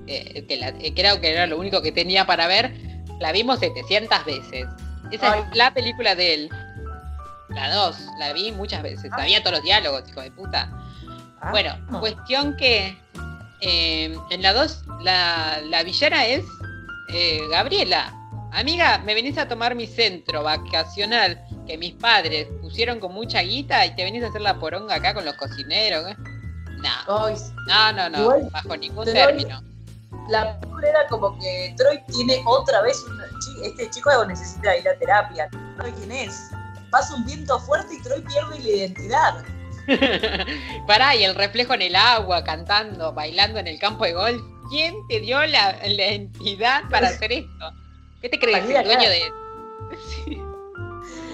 eh, que, la- eh, creo que era lo único que tenía para ver, la vimos 700 veces. Esa Ay. es la película de él. La 2, la vi muchas veces, Ah. sabía todos los diálogos, hijo de puta. Ah, Bueno, no. cuestión que eh, en la 2 la, la villana es eh, Gabriela. Amiga, me venís a tomar mi centro vacacional que mis padres pusieron con mucha guita y te venís a hacer la poronga acá con los cocineros. ¿eh? No, Ay, no, no, no, Igual, bajo ningún término. la película era como que Troy tiene otra vez este chico necesita ir a terapia. No quién es. Pasa un viento fuerte y Troy pierde la identidad. Pará, y el reflejo en el agua, cantando, bailando en el campo de golf. ¿Quién te dio la, la entidad para hacer esto? ¿Qué te crees? Salí de ¿El dueño de.? Sí.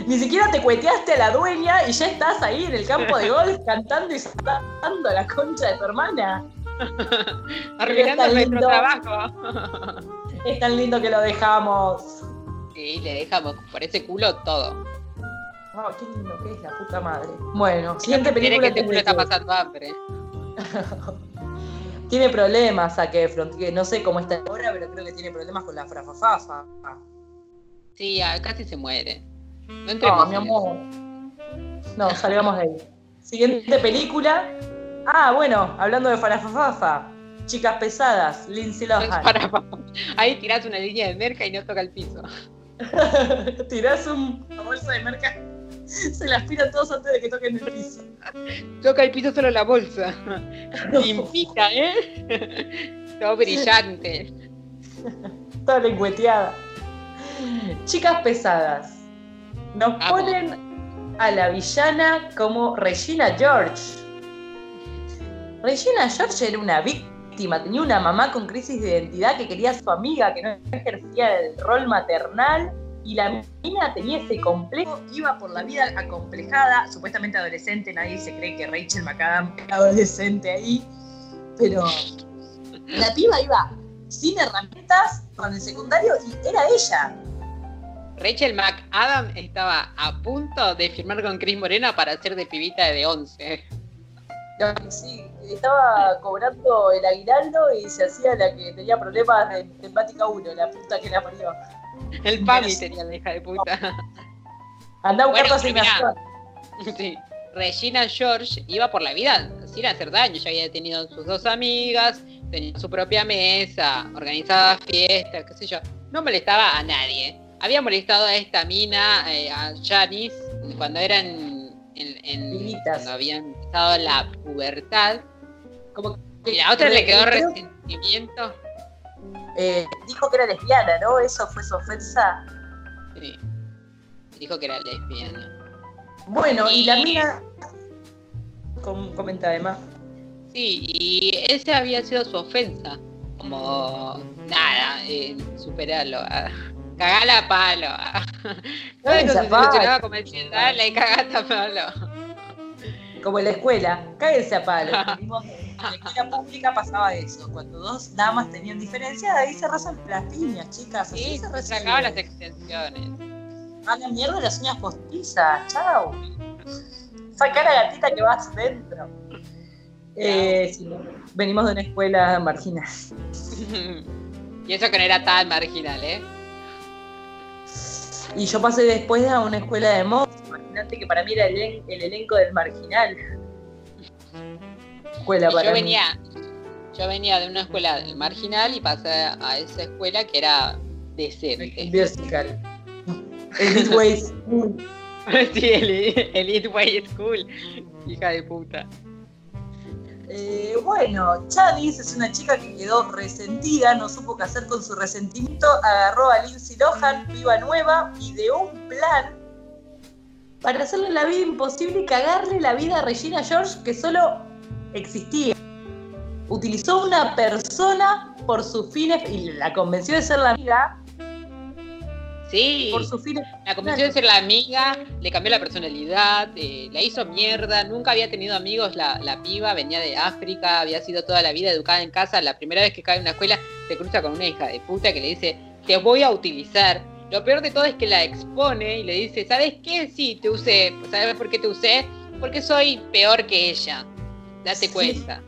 Ni siquiera te cueteaste a la dueña y ya estás ahí en el campo de golf cantando y saltando a la concha de tu hermana. Arruinando nuestro trabajo. Es tan lindo que lo dejamos. Sí, le dejamos por ese culo todo. Oh, qué lindo que es la puta madre. Bueno, Si siguiente película. que este culo está pasando hambre. Tiene problemas a que no sé cómo está ahora, pero creo que tiene problemas con la frafafafa. Sí, ah, casi se muere. No No, mi amor. No, salgamos de ahí. Siguiente película. Ah, bueno, hablando de farafafafa. Chicas pesadas, Lindsay. Lohan. Ahí tirás una línea de merca y no toca el piso. Tirás un- bolsa de merca, se la aspiran todos antes de que toquen el piso. Toca el piso solo la bolsa. Limpita, ¿eh? Todo brillante. Toda lengüeteada. Chicas pesadas. Nos Vamos. ponen a la villana como Regina George. Regina George era una víctima, tenía una mamá con crisis de identidad que quería a su amiga, que no ejercía el rol maternal, y la mina tenía ese complejo, iba por la vida acomplejada, supuestamente adolescente, nadie se cree que Rachel McAdam era adolescente ahí, pero la piba iba sin herramientas con el secundario y era ella. Rachel McAdam estaba a punto de firmar con Chris Morena para hacer de pibita de 11. Sí, estaba cobrando el aguinaldo y se hacía la que tenía problemas de temática 1, la puta que la parió. El PAMI tenía la hija de puta. Andá a buscar Bueno, asignación. Sí. Regina George iba por la vida sin hacer daño. Ya había tenido sus dos amigas, tenía su propia mesa, organizaba fiestas, qué sé yo. No molestaba a nadie. Había molestado a esta mina, eh, a Janice, cuando eran en, cuando habían empezado la pubertad. Como que la otra le quedó resentimiento. Eh, dijo que era lesbiana, ¿no? Eso fue su ofensa. Sí. Dijo que era lesbiana. Bueno, y la mina. Com- comenta además. Sí, y esa había sido su ofensa. Como nada, eh, superarlo. ah. Cagala a palo. No se solucionaba como el dale y cagata a palo. Como en la escuela, cáguense a palo. en la escuela pública pasaba eso. Cuando dos damas tenían diferencias, ahí se rozan las piñas, chicas. Así sí, se sacaban las extensiones. A la mierda las uñas postizas, chao. Saca la gatita que vas dentro. Eh, venimos de una escuela marginal. y eso que no era tan marginal, ¿eh? Y yo pasé después a una escuela de moda. Imagínate que para mí era el, elenco del marginal. Escuela para yo venía, yo venía de una escuela marginal y pasé a esa escuela que era decente. Vertical. Elite Way School. sí, Elite Way School. Hija de puta. Eh, bueno, Chadis es una chica que quedó resentida, no supo qué hacer con su resentimiento, agarró a Lindsay Lohan, viva nueva, ideó un plan para hacerle la vida imposible y cagarle la vida a Regina George que solo existía. Utilizó una persona por sus fines y la convenció de ser la amiga Sí, por su la convenció de ser la amiga, le cambió la personalidad, eh, la hizo mierda, nunca había tenido amigos la, la, piba, venía de África, había sido toda la vida educada en casa, la primera vez que cae en una escuela se cruza con una hija de puta que le dice, te voy a utilizar. Lo peor de todo es que la expone y le dice, ¿sabes qué? Sí, te usé. ¿Sabes por qué te usé? Porque soy peor que ella. Date cuenta.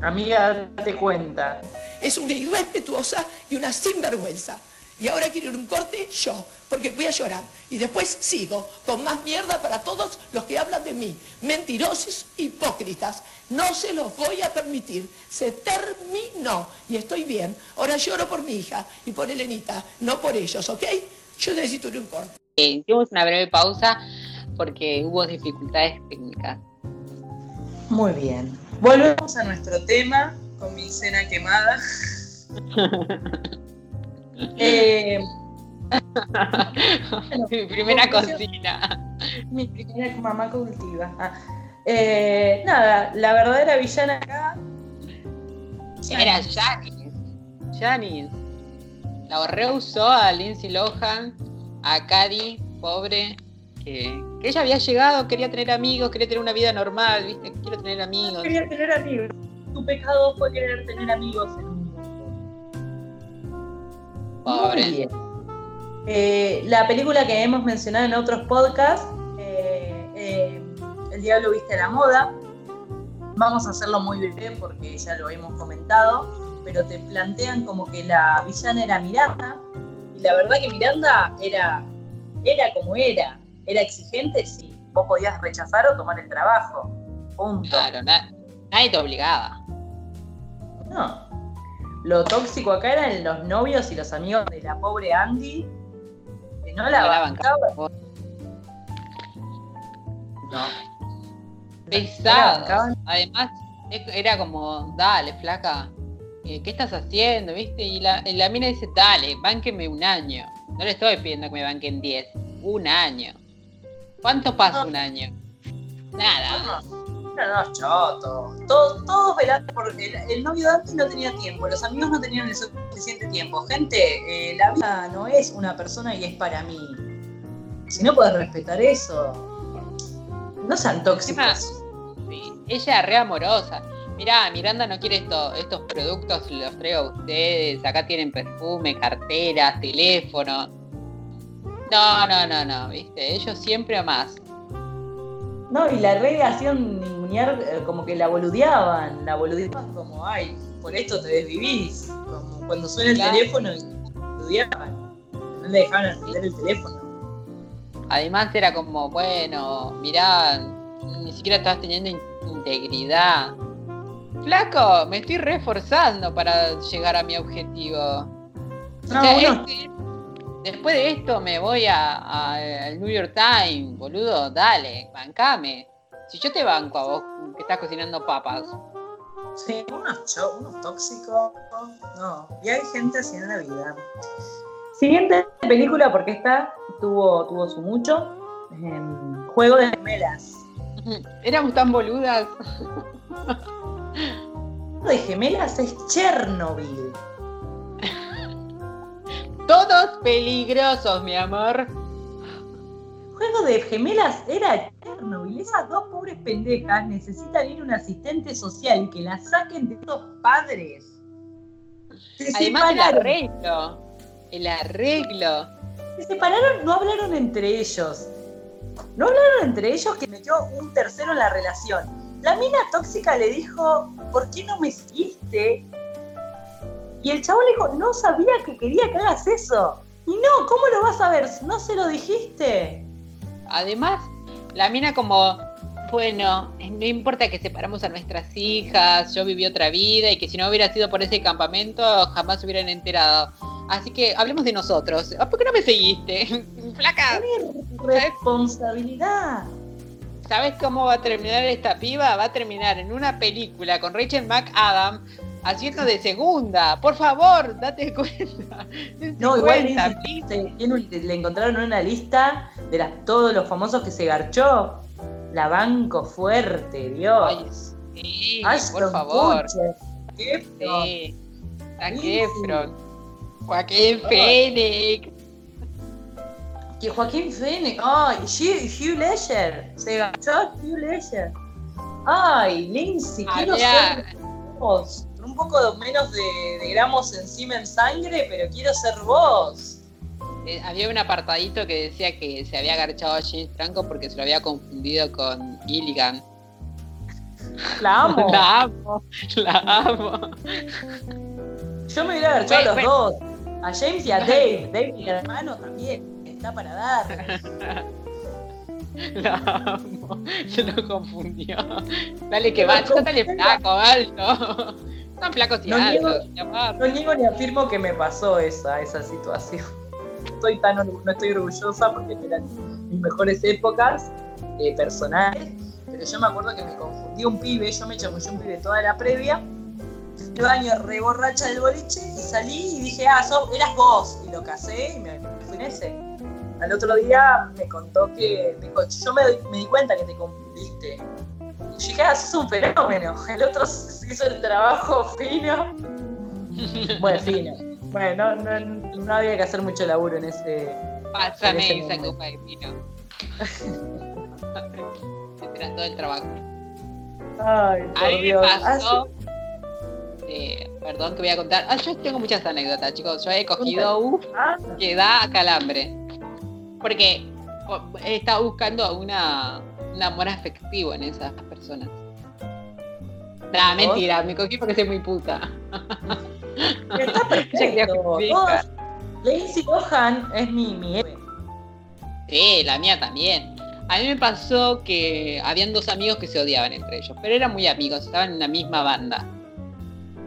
Amiga, date cuenta. Es una irrespetuosa y una sinvergüenza. Y ahora quiero ir un corte yo, porque voy a llorar. Y después sigo con más mierda para todos los que hablan de mí. Mentirosos, hipócritas. No se los voy a permitir. Se terminó. Y estoy bien. Ahora lloro por mi hija y por Elenita, no por ellos, ¿ok? Yo necesito ir un corte. Hicimos una breve pausa porque hubo dificultades técnicas. Muy bien. Volvemos a nuestro tema con mi cena quemada. Eh, mi primera cocina. Mi primera mamá cultiva. Ah, eh, nada, la verdadera villana acá. Era Janice. Janice. La reusó a Lindsay Lohan, a Cady, pobre, que, ella había llegado, quería tener amigos, quería tener una vida normal, ¿viste? Quiero tener amigos. Quería tener amigos. Tu pecado fue querer tener amigos eh, la película que hemos mencionado en otros podcasts, eh, eh, El Diablo Viste la Moda, vamos a hacerlo muy bien porque ya lo hemos comentado, pero te plantean como que la villana era Miranda, y la verdad que Miranda era, era como era, era exigente si vos podías rechazar o tomar el trabajo. Punto. Claro, nadie te obligaba. No, lo tóxico acá eran los novios y los amigos de la pobre Andy, que no la, bancaban. No. Pesados. Además, era como, dale, flaca, eh, ¿qué estás haciendo? ¿Viste? Y la, la mina dice, dale, bánqueme un año. No le estoy pidiendo que me banquen 10, un año. ¿Cuánto pasa un año? Nada. No, no, choto. Todos, todos velando porque el, novio de antes no tenía tiempo, los amigos no tenían el suficiente tiempo. Gente, eh, la vida no es una persona y es para mí. Si no puedes respetar eso, no sean tóxicos. Sí. Ella es re amorosa. Mirá, Miranda no quiere esto, estos productos, los traigo a ustedes. Acá tienen perfume, carteras, teléfono. No, no, no, no, viste. Ellos siempre a más. No, y la regla hacían eh, como que la boludeaban, la boludeaban como, ay, por esto te desvivís. Como cuando suena el teléfono y boludeaban. No le dejaban atender el teléfono. Además era como, bueno, mirá, ni siquiera estabas teniendo integridad. Flaco, me estoy reforzando para llegar a mi objetivo. Este, después de esto me voy al New York Times, boludo, dale, bancame. Si yo te banco a vos que estás cocinando papas. Sí, unos, unos tóxicos. No, y hay gente así en la vida. Siguiente película, porque esta tuvo, tuvo su mucho. Em, Juego de gemelas. Éramos tan boludas. de gemelas es Chernobyl. Todo todos peligrosos, mi amor. Juego de gemelas era Chernobyl. Esas dos pobres pendejas necesitan ir a un asistente social y que las saquen de estos padres. Se Además, el arreglo. El arreglo. Se separaron, no hablaron entre ellos. No hablaron entre ellos que metió un tercero en la relación. La mina tóxica le dijo, ¿por qué no me seguiste? Y el chavo le dijo, no sabía que quería que hagas eso. Y no, ¿cómo lo vas a ver? ¿No se lo dijiste? Además, la mina como, bueno, no importa que separamos a nuestras hijas, yo viví otra vida y que si no hubiera sido por ese campamento jamás se hubieran enterado. Así que hablemos de nosotros. Ah, ¿Por qué no me seguiste? Flaca. responsabilidad. ¿Sabes cómo va a terminar esta piba? Va a terminar en una película con Rachel McAdams haciendo de segunda. Por favor, date cuenta. no, igual le encontraron una lista de las, todos los famosos que se garchó. La banco fuerte, Dios. sí, por favor. ¿Qué sí. Joaquín Phoenix. Que Joaquín Phoenix. Ay, Hugh, Ledger. Se garchó Hugh Ledger. Ay, Lindsay, quiero ser vos. Un poco menos de, gramos encima en sangre, pero quiero ser vos. Eh, había un apartadito que decía que se había agarchado a James Franco porque se lo había confundido con Gilligan. La amo. la amo, la amo. Yo me hubiera agarchado a los dos. A James y a Dave. Dave, mi hermano, también está para dar. La amo. Se lo confundió. Dale que va, dale flaco, alto. Están flacos y no altos. Niego, no niego ni afirmo que me pasó esa, esa situación. Estoy tan, no estoy orgullosa porque eran mis mejores épocas eh, personales. Pero yo me acuerdo que me confundí un pibe, yo me chamullé un pibe toda la previa el baño re borracha del boliche y salí y dije, ah, eras vos. Y lo casé y me fui en ese. Al otro día me contó que, me dijo, yo me, me, di cuenta que te confundiste. Ah, sos un fenómeno. El otro hizo el trabajo fino. bueno, fino. Bueno, no, no, había que hacer mucho laburo en ese. Pásame esa copa de vino. Esperando el trabajo. Ay, por Dios. pasó eh, perdón que voy a contar. Ah, yo tengo muchas anécdotas, chicos. Yo he cogido U ah. que da calambre. Porque he estado buscando una, un amor afectivo en esas personas. Nah, mentira, me cogí porque soy muy puta. Está perfecto. Lacey Gohan es mi, mi Sí, la mía también. A mí me pasó que habían dos amigos que se odiaban entre ellos, pero eran muy amigos, estaban en la misma banda.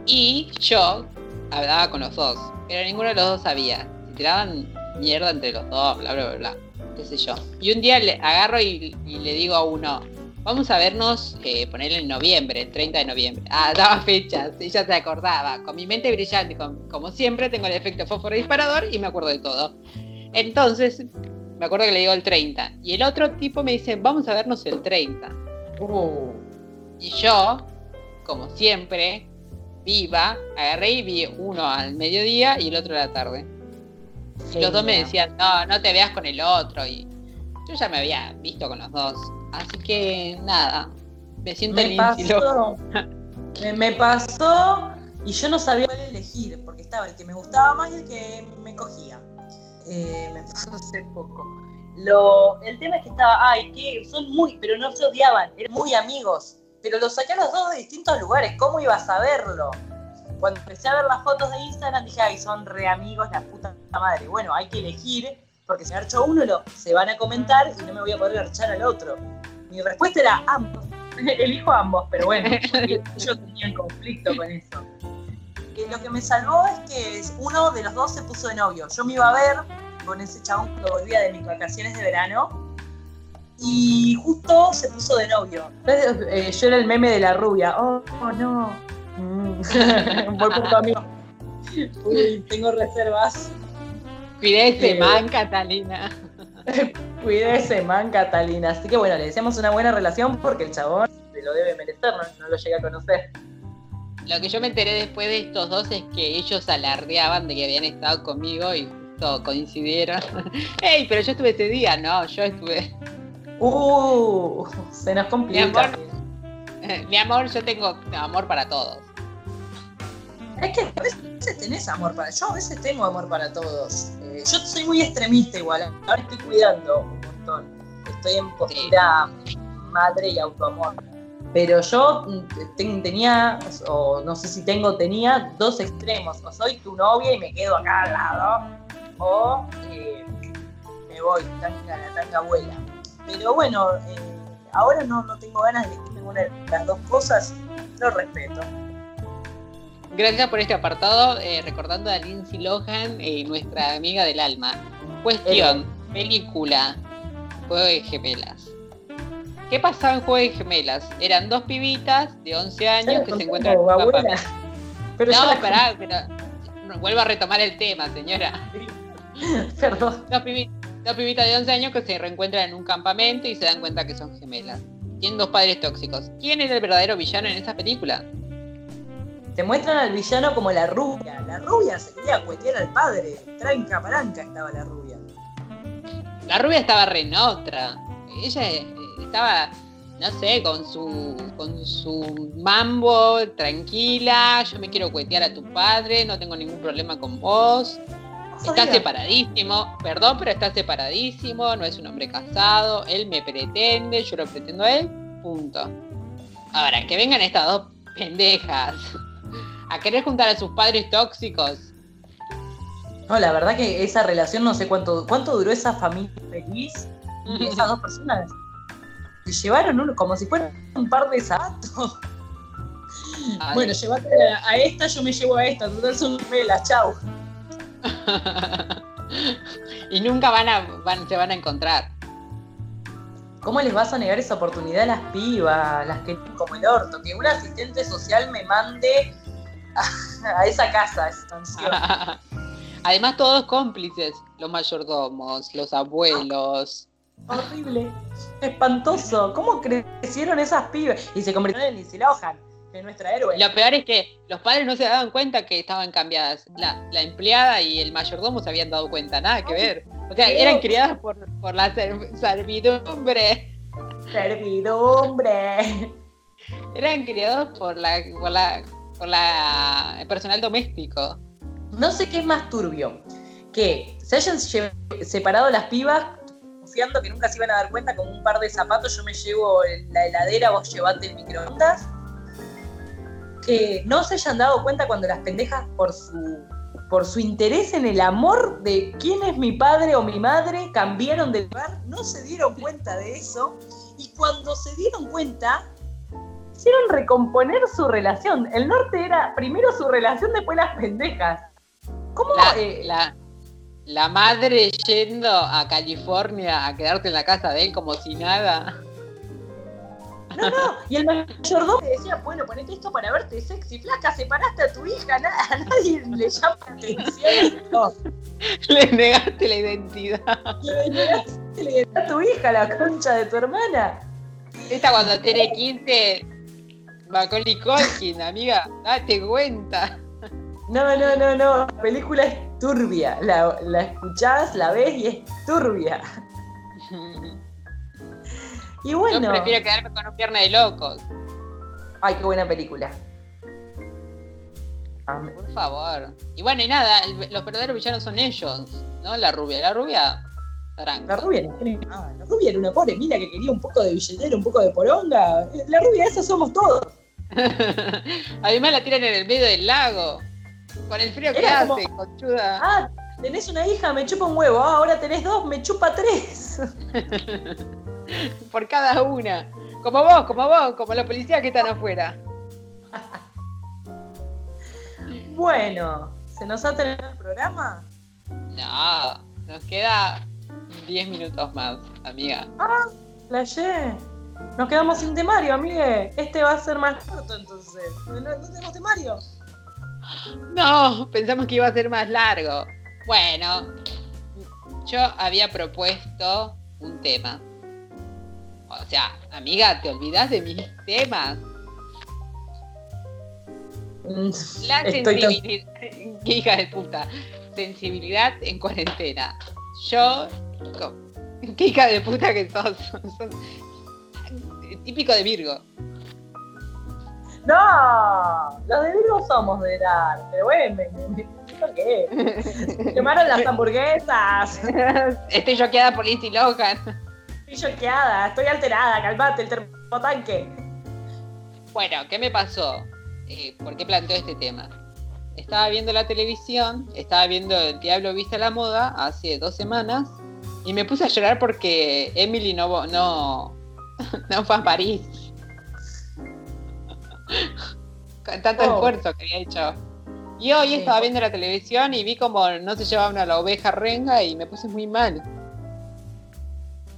Y yo hablaba con los dos, pero ninguno de los dos sabía. Se tiraban mierda entre los dos, bla, bla, bla, bla. Qué sé yo. Y un día le agarro y, le digo a uno, vamos a vernos, eh, ponerle en noviembre, el 30 de noviembre. Ah, daba fechas, ya se acordaba. Con mi mente brillante, como siempre, tengo el efecto fósforo disparador y me acuerdo de todo. Entonces, me acuerdo que le digo el 30. Y el otro tipo me dice, vamos a vernos el 30. Uh. Y yo, como siempre, viva, agarré y vi uno al mediodía y el otro a la tarde. Y los dos me decían, no, no te veas con el otro. Y yo ya me había visto con los dos. Así que nada, me siento me pasó, me, pasó y yo no sabía cuál elegir, porque estaba el que me gustaba más y el que me cogía. Eh, me pasó hace poco. Lo, el tema es que estaba, ay, que son muy, pero no se odiaban, eran muy amigos pero los saqué a los dos de distintos lugares, ¿cómo iba a saberlo? Cuando empecé a ver las fotos de Instagram dije, ay, son re amigos, la puta madre. Bueno, hay que elegir, porque si archo uno, lo, se van a comentar y no me voy a poder archar al otro. Mi respuesta era ambos. Elijo ambos, pero bueno, yo tenía conflicto con eso. lo que me salvó es que uno de los dos se puso de novio. Yo me iba a ver con ese chabón cuando volvía de mis vacaciones de verano y justo se puso de novio. Eh, yo era el meme de la rubia. Oh, no. Mm. Voy por tu amigo. Uy, tengo reservas. Cuídese, eh, man, Catalina. Cuídese, man, Catalina. Así que bueno, le deseamos una buena relación porque el chabón se lo debe merecer, no, lo llega a conocer. Lo que yo me enteré después de estos dos es que ellos alardeaban de que habían estado conmigo y justo coincidieron. ¡Ey! Pero yo estuve ese día, no, yo estuve. Uh, se nos complica. Mi amor, mi amor, yo tengo amor para todos. Es que a veces tenés amor para. Yo a veces tengo amor para todos. Eh, yo soy muy extremista igual. Ahora estoy cuidando un montón. Estoy en postura madre y autoamor. Pero yo mm, tenía, o no sé si tengo, tenía dos extremos. O soy tu novia y me quedo acá al lado, o eh, me voy, tanga, la tanga abuela. Pero bueno, eh, ahora no, no tengo ganas de ninguna de las dos cosas, lo respeto. Gracias por este apartado, eh, recordando a Lindsay Lohan, nuestra amiga del alma. Cuestión, película, Juego de Gemelas. ¿Qué pasaba en Juego de Gemelas? Eran dos pibitas de 11 años que se encuentran en un Pero no, pará, pero vuelvo a retomar el tema, señora. Perdón. Dos, pibitas de 11 años que se reencuentran en un campamento y se dan cuenta que son gemelas. Tienen dos padres tóxicos. ¿Quién es el verdadero villano en esa película? Te muestran al villano como la rubia. La rubia se quería cuetear al padre. Tranca palanca estaba la rubia. La rubia estaba re otra. Ella estaba, no sé, con su, con su mambo, tranquila, yo me quiero cuetear a tu padre, no tengo ningún problema con vos. Está separadísimo, perdón, pero está separadísimo, no es un hombre casado, él me pretende, yo lo pretendo a él, punto. Ahora, que vengan estas dos pendejas a querer juntar a sus padres tóxicos. No, la verdad que esa relación no sé cuánto, cuánto duró esa familia feliz y esas dos personas se llevaron uno como si fuera un par de zapatos. Bueno, llévate a, esta, yo me llevo a esta, total son velas, chau. y nunca van a, van, se van a encontrar. ¿Cómo les vas a negar esa oportunidad a las pibas, las que como el orto? Que un asistente social me mande a, esa casa, esa Además, todos cómplices, los mayordomos, los abuelos. Horrible, espantoso. ¿Cómo crecieron esas pibas? Y se convirtieron en Lindsay Lohan, que es nuestra héroe. Lo peor es que los padres no se daban cuenta que estaban cambiadas. La, empleada y el mayordomo se habían dado cuenta, nada que ver. O sea, eran criadas por, por la servidumbre. Servidumbre. Eran criados por la, por la por el personal doméstico. No sé qué es más turbio. Que se hayan separado las pibas confiando que nunca se iban a dar cuenta con un par de zapatos yo me llevo la heladera, vos llevate el microondas. Que no se hayan dado cuenta cuando las pendejas por su por su interés en el amor de quién es mi padre o mi madre cambiaron de lugar, no se dieron cuenta de eso y cuando se dieron cuenta hicieron recomponer su relación. El norte era primero su relación, después las pendejas. ¿Cómo? La, eh, la, madre yendo a California a quedarte en la casa de él como si nada. No, no, y el mayordomo decía, bueno, ponete esto para verte sexy, flaca, separaste a tu hija, nada, a nadie le llama atención. Le negaste la identidad. Le negaste la identidad a tu hija, la concha de tu hermana. Esta cuando tiene 15 Macaulay Culkin, amiga, date cuenta. No, no, no, no. La película es turbia. La, la escuchás, la ves y es turbia. y bueno. Yo prefiero quedarme con un pierna de locos. Ay, qué buena película. Por favor. Y bueno, y nada, los verdaderos villanos son ellos, ¿no? La rubia. La rubia la rubia no La rubia era una pobre mina que quería un poco de billetera, un poco de poronga. La rubia esa somos todos. Además la tiran en el medio del lago. Con el frío que hace, conchuda. Ah, tenés una hija, me chupa un huevo. Ah, ahora tenés dos, me chupa tres. Por cada una. Como vos, como vos, como la policía que están afuera. bueno, ¿se nos ha terminado el programa? No, nos queda 10 minutos más, amiga. Ah, la Nos quedamos sin temario, amigue. Este va a ser más corto entonces. ¿No, tenemos temario? No, pensamos que iba a ser más largo. Bueno, yo había propuesto un tema. O sea, amiga, ¿te olvidas de mis temas? Mm, La sensibilidad. Hija de puta sensibilidad en cuarentena. Yo, qué hija de puta que sos. típico de Virgo. No, los de Virgo somos de edad, pero bueno, me, qué? Quemaron las hamburguesas. Estoy choqueada por Lindsay Lohan. Estoy choqueada, estoy alterada, calmate, el termotanque. Bueno, ¿qué me pasó? Eh, ¿Por qué planteo este tema? Estaba viendo la televisión, estaba viendo El Diablo Viste a la Moda hace dos semanas y me puse a llorar porque Emily no, no, no fue a París. Con tanto oh. esfuerzo que había hecho. Y hoy estaba viendo la televisión y vi como no se llevaba una la oveja renga y me puse muy mal.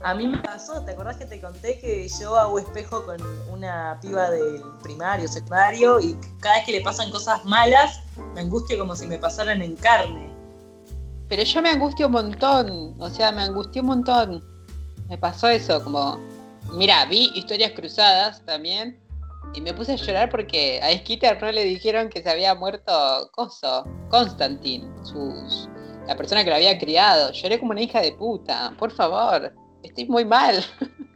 A mí me pasó, ¿te acordás que te conté que yo hago espejo con una piba del primario, secundario, y cada vez que le pasan cosas malas, me angustia como si me pasaran en carne? Pero yo me angustio un montón, o sea, me angustió un montón. Me pasó eso, como, mira, vi historias cruzadas también, y me puse a llorar porque a Skitter no le dijeron que se había muerto Coso, Constantin, sus, la persona que lo había criado. Lloré como una hija de puta, por favor, estoy muy mal.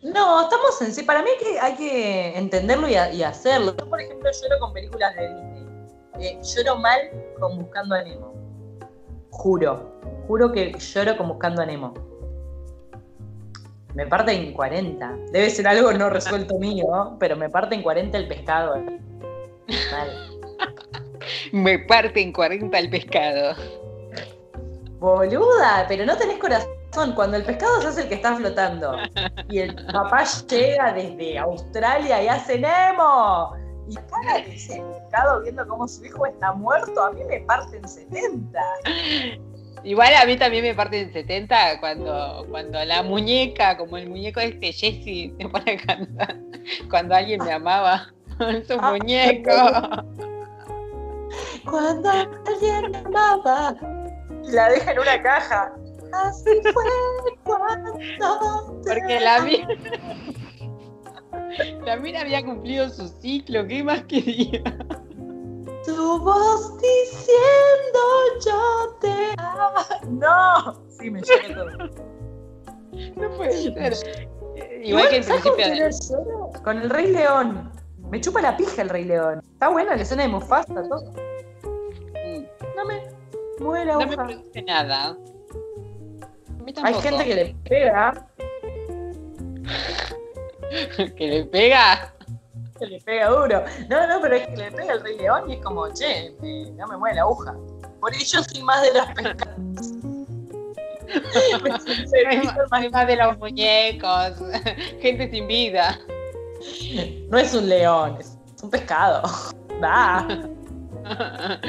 No, estamos en sí. Para mí que, hay que entenderlo y, hacerlo. Yo, por ejemplo, lloro con películas de Disney. Eh, lloro mal con Buscando a Nemo. Juro, juro que lloro con Buscando a Nemo. Me parte en 40. Debe ser algo no resuelto mío, pero me parte en 40 el pescado. me parte en 40 el pescado. Boluda, pero no tenés corazón. Cuando el pescado hace el que está flotando y el papá llega desde Australia y hace Nemo y cara de ese pescado viendo cómo su hijo está muerto, a mí me parte en 70. Igual a mí también me parte en 70 cuando, cuando la muñeca, como el muñeco este Jesse, me pone a cantar cuando alguien me amaba. Su ah, muñeco. Cuando alguien me amaba. La deja en una caja. Así fue cuando. Porque la mina. Mina había cumplido su ciclo, ¿qué más quería? Tu voz diciendo yo te amo. No, sí, me llega todo. No puede ser. Igual que en principio. Con el Rey León. Me chupa la pija el Rey León. Está buena la escena de Mufasa, todo. Mm. No me muere No me produce nada. Hay gente que le pega. ¿Que le pega? que le pega duro. No, no, pero es que le pega el Rey León y es como, che, no me mueve la aguja. Por ello soy más de las pescadas. soy más de los muñecos, gente sin vida. No es un león, es un pescado. Da.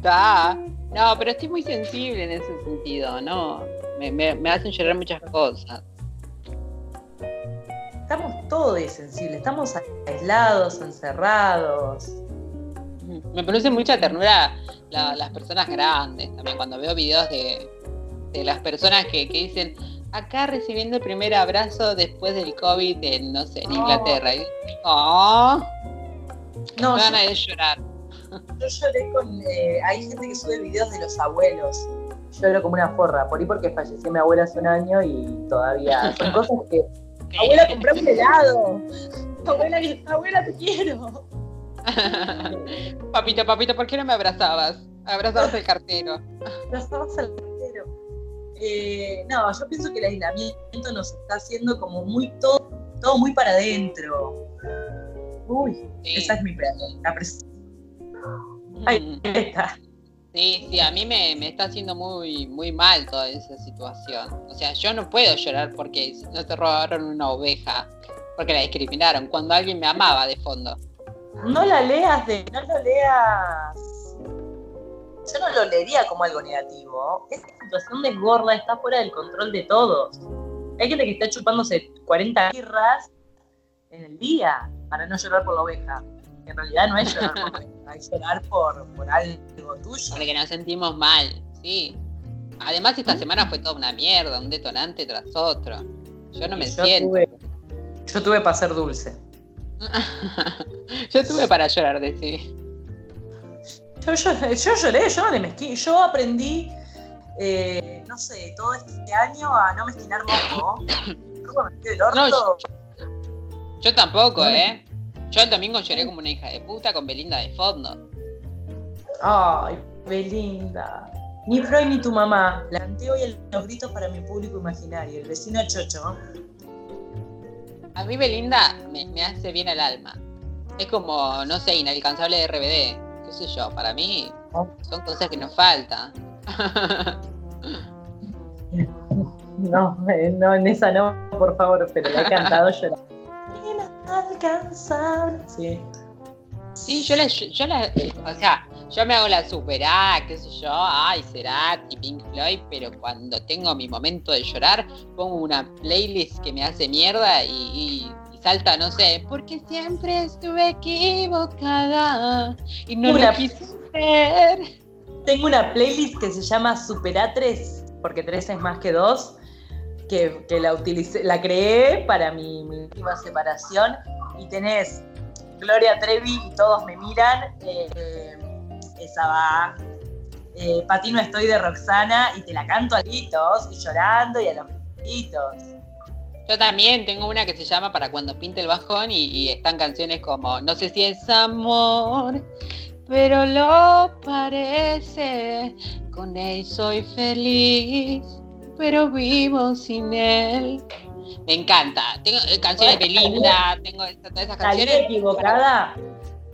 Da. No, pero estoy muy sensible en ese sentido, ¿no? Me, me, me hacen llorar muchas cosas estamos todos sensibles, estamos aislados, encerrados. Me produce mucha ternura las personas grandes, también cuando veo videos de, las personas que, dicen, acá recibiendo el primer abrazo después del COVID en, no sé, en Inglaterra. oh, no, van a llorar. Yo lloré con, eh, hay gente que sube videos de los abuelos. Lloro como una forra, por ahí porque falleció mi abuela hace un año y todavía son cosas que Abuela, compré un helado. Abuela, abuela, te quiero. papito, papito, ¿por qué no me abrazabas? Abrazabas al cartero. Abrazabas al cartero. Eh, no, yo pienso que el aislamiento nos está haciendo como muy todo, todo muy para adentro. Uy, esa es mi pregunta. Ahí está. Sí, sí, a mí me, está haciendo muy, muy mal toda esa situación. O sea, yo no puedo llorar porque no te robaron una oveja, porque la discriminaron, cuando alguien me amaba de fondo. No la leas de, no lo leas. Yo no lo leería como algo negativo. Esta situación de gorda está fuera del control de todos. Hay gente que está chupándose 40 birras en el día para no llorar por la oveja en realidad no es llorar por, llorar por, por algo tuyo. Porque nos sentimos mal, sí. Además esta semana fue toda una mierda, un detonante tras otro. Yo no me siento. yo tuve para ser dulce. yo tuve para llorar de sí. Yo, lloré, yo no le mezquí. Yo aprendí, eh, no sé, todo este año a no mezquinar moco. no, yo, yo tampoco, ¿eh? Yo el domingo lloré como una hija de puta con Belinda de fondo. Ay, Belinda. Ni Freud ni tu mamá. Planteo hoy los gritos para mi público imaginario, el vecino Chocho. A mí Belinda me, me hace bien al alma. Es como, no sé, inalcanzable de RBD. Qué sé yo, para mí son cosas que nos faltan. No, no, en esa no, por favor, pero la he cantado yo. Inalcanzable. Sí. Sí, yo la, yo la, o sea, yo me hago la super, ah, qué sé yo, ay, será Pink Floyd, pero cuando tengo mi momento de llorar, pongo una playlist que me hace mierda y, salta, no sé, porque siempre estuve equivocada y no lo quise ver. Tengo una playlist que se llama Supera 3, porque 3 es más que 2, que, la utilicé, la creé para mi, última separación y tenés Gloria Trevi y todos me miran, eh, esa va. Eh, Patino estoy de Roxana y te la canto a gritos y llorando y a los gritos. Yo también tengo una que se llama Para cuando pinte el bajón y, están canciones como No sé si es amor, pero lo parece. Con él soy feliz, pero vivo sin él. Me encanta. Tengo eh, canciones de Linda, tengo todas esas canciones. La equivocada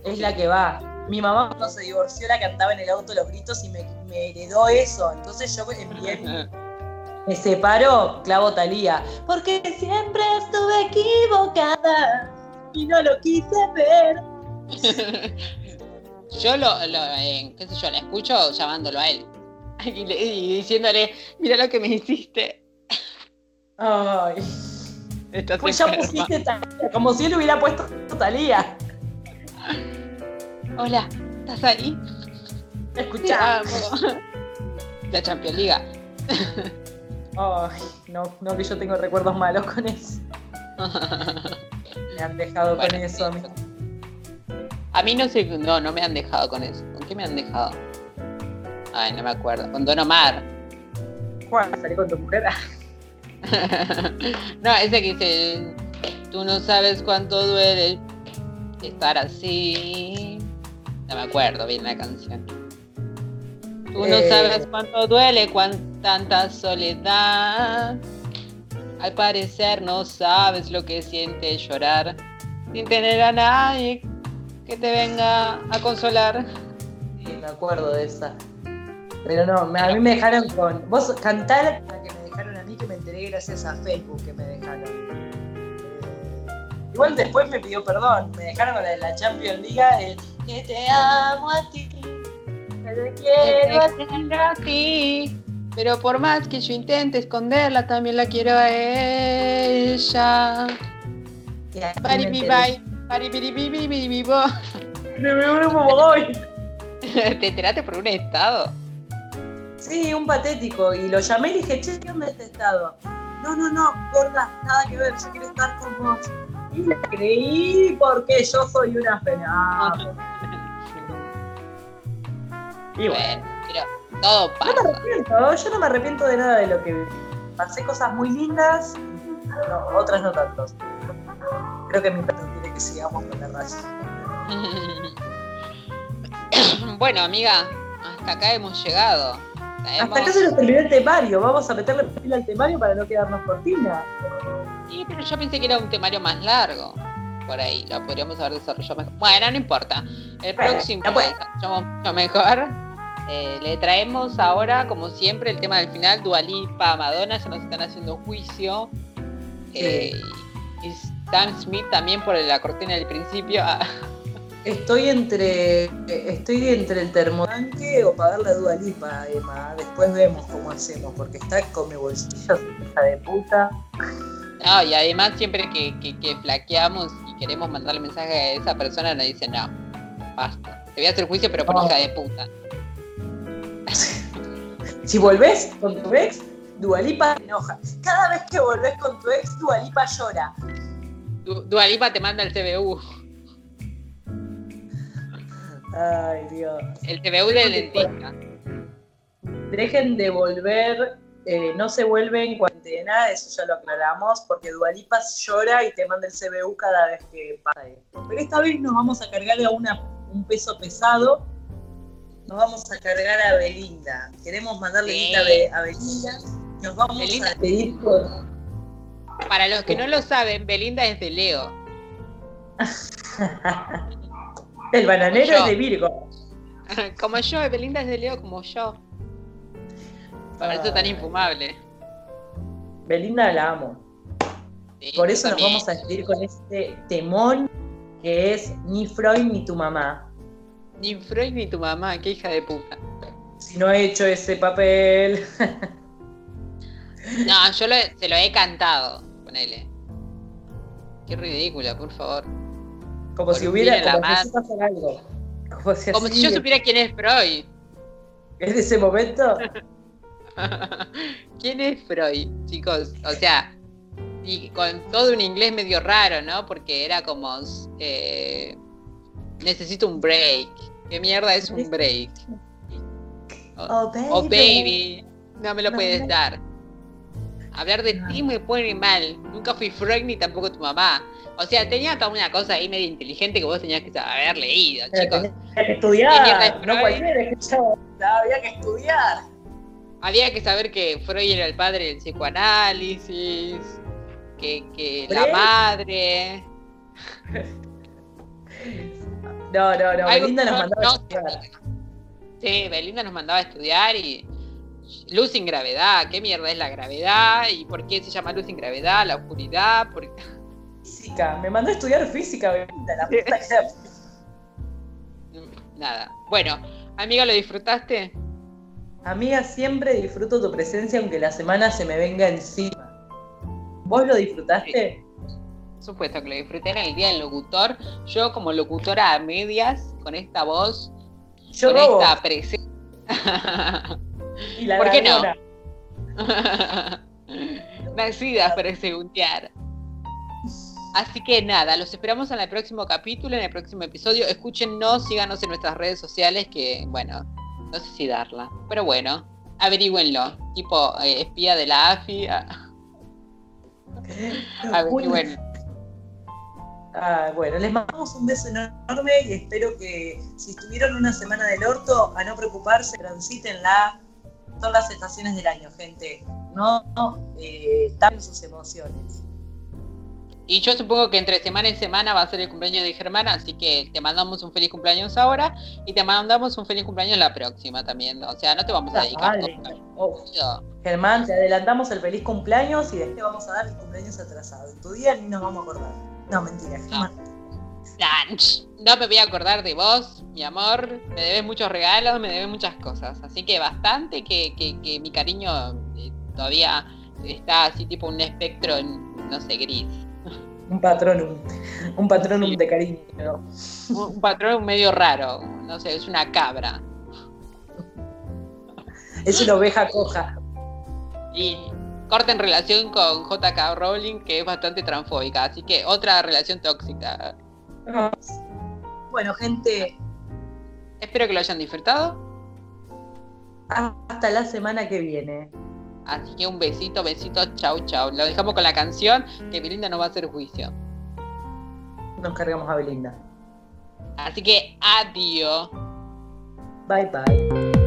es la que va. Mi mamá cuando se divorció la cantaba en el auto los gritos y me, heredó eso. Entonces yo envié me separó, clavo Talía, porque siempre estuve equivocada y no lo quise ver. yo lo, lo eh, qué sé yo, la escucho llamándolo a él y, diciéndole, mira lo que me hiciste. Ay. pues ya pusiste Talía, como si él hubiera puesto Talía. Hola, ¿estás ahí? Escuchamos. La Champions Liga. Ay, no, no que yo tengo recuerdos malos con eso. me han dejado con eso mí. A mí no sé, no, no me han dejado con eso. ¿Con qué me han dejado? Ay, no me acuerdo. Con Don Omar. ¿Cuál? ¿Salí con tu mujer? no, ese que dice, tú no sabes cuánto duele estar así. No me acuerdo bien la canción. Tú no eh. sabes cuánto duele, cuán tanta soledad. Al parecer no sabes lo que siente llorar sin tener a nadie que te venga a consolar. Sí, me acuerdo de esa. Pero no, a mí me dejaron con. Vos cantar la que me dejaron a mí, que me enteré gracias a Facebook que me dejaron. Eh, igual después me pidió perdón. Me dejaron con la de la Champions League, que te amo a ti. Te quiero a ti. Pero por más que yo intente esconderla, también la quiero a ella. ¿Te enteraste por un estado? Sí, un patético. Y lo llamé y le dije, che, ¿qué onda este estado? No, no, no, gorda, nada que ver, yo quiero estar con vos. Y le creí porque yo soy una pena. y bueno, pero todo pasa. No me arrepiento, yo no me arrepiento de nada de lo que vi. Pasé cosas muy lindas, otras no tanto. Creo que mi perro quiere que sigamos con la raza. bueno, amiga, hasta acá hemos llegado. Hasta acá se nos terminó el temario. Vamos a meterle pila al temario para no quedarnos cortina. Sí, pero yo pensé que era un temario más largo. Por ahí, lo podríamos haber desarrollado mejor. Bueno, no importa. El próximo lo desarrollamos mucho mejor. Eh, le traemos ahora, como siempre, el tema del final, Dualipa, Madonna, ya nos están haciendo juicio. Eh, y Sam Smith también por la cortina del principio. Estoy entre estoy entre el termotanque o pagarle a Dualipa, Emma. Después vemos cómo hacemos, porque está con mi bolsillo, hija de puta. No, y además siempre que, que, flaqueamos y queremos mandarle mensaje a esa persona, nos dice, no, basta. Te voy a hacer juicio, pero por hija de puta. si volvés con tu ex, Dualipa te enoja. Cada vez que volvés con tu ex, Dualipa llora. Dualipa te manda el CBU. Ay, Dios. El TVU del dentista. Dejen de volver, eh, no se vuelve en cuarentena, eso ya lo aclaramos, porque Dualipas llora y te manda el CBU cada vez que pasa esto. Pero esta vez nos vamos a cargar a una, un peso pesado, nos vamos a cargar a Belinda. Queremos mandarle guita a Be- a Belinda, nos vamos Belinda. a pedir por... Para los que no lo saben, Belinda es de Leo. El bananero es de Virgo. Como yo, Belinda es de Leo como yo. Por eso tan infumable. Belinda la amo. Sí, Por eso nos vamos a despedir con este temón que es Ni Freud ni tu mamá. Ni Freud ni tu mamá, qué hija de puta. Si no he hecho ese papel. No, yo lo- se lo he cantado, ponele. Qué ridícula, por favor. Como si hubiera, la como si algo. Como si, Como así, si yo supiera quién es Freud. ¿Es de ese momento? ¿Quién es Freud, chicos? O sea, y con todo un inglés medio raro, ¿no? Porque era como, eh, necesito un break. ¿Qué mierda es un break? Oh, baby. Oh, baby, no me lo No, puedes no. dar. Hablar de No. ti me pone mal. Nunca fui Freud ni tampoco tu mamá. O sea, tenía toda una cosa ahí medio inteligente que vos tenías que haber leído, Pero chicos. Tenía que ¿Qué mierda estudiar. es No Freud? cualquiera escuchaba. Había que estudiar. Había que saber que Freud era el padre del psicoanálisis, que, que la madre. No, no, no. Algo Belinda nos no- mandaba no- a estudiar. Sí, Belinda nos mandaba a estudiar y luz sin gravedad. ¿Qué mierda es la gravedad? ¿Y por qué se llama luz sin gravedad? La oscuridad. ¿Por qué? Física. Me mandó a estudiar física, Belinda. La puta que la- Nada. Bueno, amiga, ¿lo disfrutaste? Amiga, siempre disfruto tu presencia aunque la semana se me venga encima. ¿Vos lo disfrutaste? Por supuesto que lo disfruté en el día del locutor. Yo como locutora a medias, con esta voz, Yo con robo. esta presencia. ¿Por qué no? Nacidas para segundear. Así que nada, los esperamos en el próximo capítulo, en el próximo episodio. Escúchenos, síganos en nuestras redes sociales, que bueno, no sé si darla, pero bueno, averigüenlo. Tipo eh, espía de la AFI. ah, Averigüenlo. Ah, bueno, les mandamos un beso enorme y espero que si estuvieron una semana del orto, a no preocuparse, transítenla todas las estaciones del año, gente. No, no eh, tapen sus emociones. Y yo supongo que entre semana y semana va a ser el cumpleaños de Germán, así que te mandamos un feliz cumpleaños ahora y te mandamos un feliz cumpleaños la próxima también. O sea, no te vamos a dedicar. Oh, Germán, te adelantamos el feliz cumpleaños y después vamos a dar el cumpleaños atrasado. En tu día ni nos vamos a acordar. No, mentira, Germán. Nah, No me voy a acordar de vos, mi amor. Me debes muchos regalos, me debes muchas cosas. Así que bastante que, que- que mi cariño eh, todavía está así tipo un espectro, no sé, gris. Un patronum. Un patronum Sí. de cariño. Un, un patrón medio raro. No sé, es una cabra. Es una oveja coja. Y corta en relación con JK Rowling, que es bastante transfóbica. Así que otra relación tóxica. Bueno, gente, Espero que lo hayan disfrutado. hasta la semana que viene. Así que un besito, besito, chau, chau. Lo dejamos con la canción que Belinda no va a hacer juicio. Nos cargamos a Belinda. Así que adiós. Bye bye.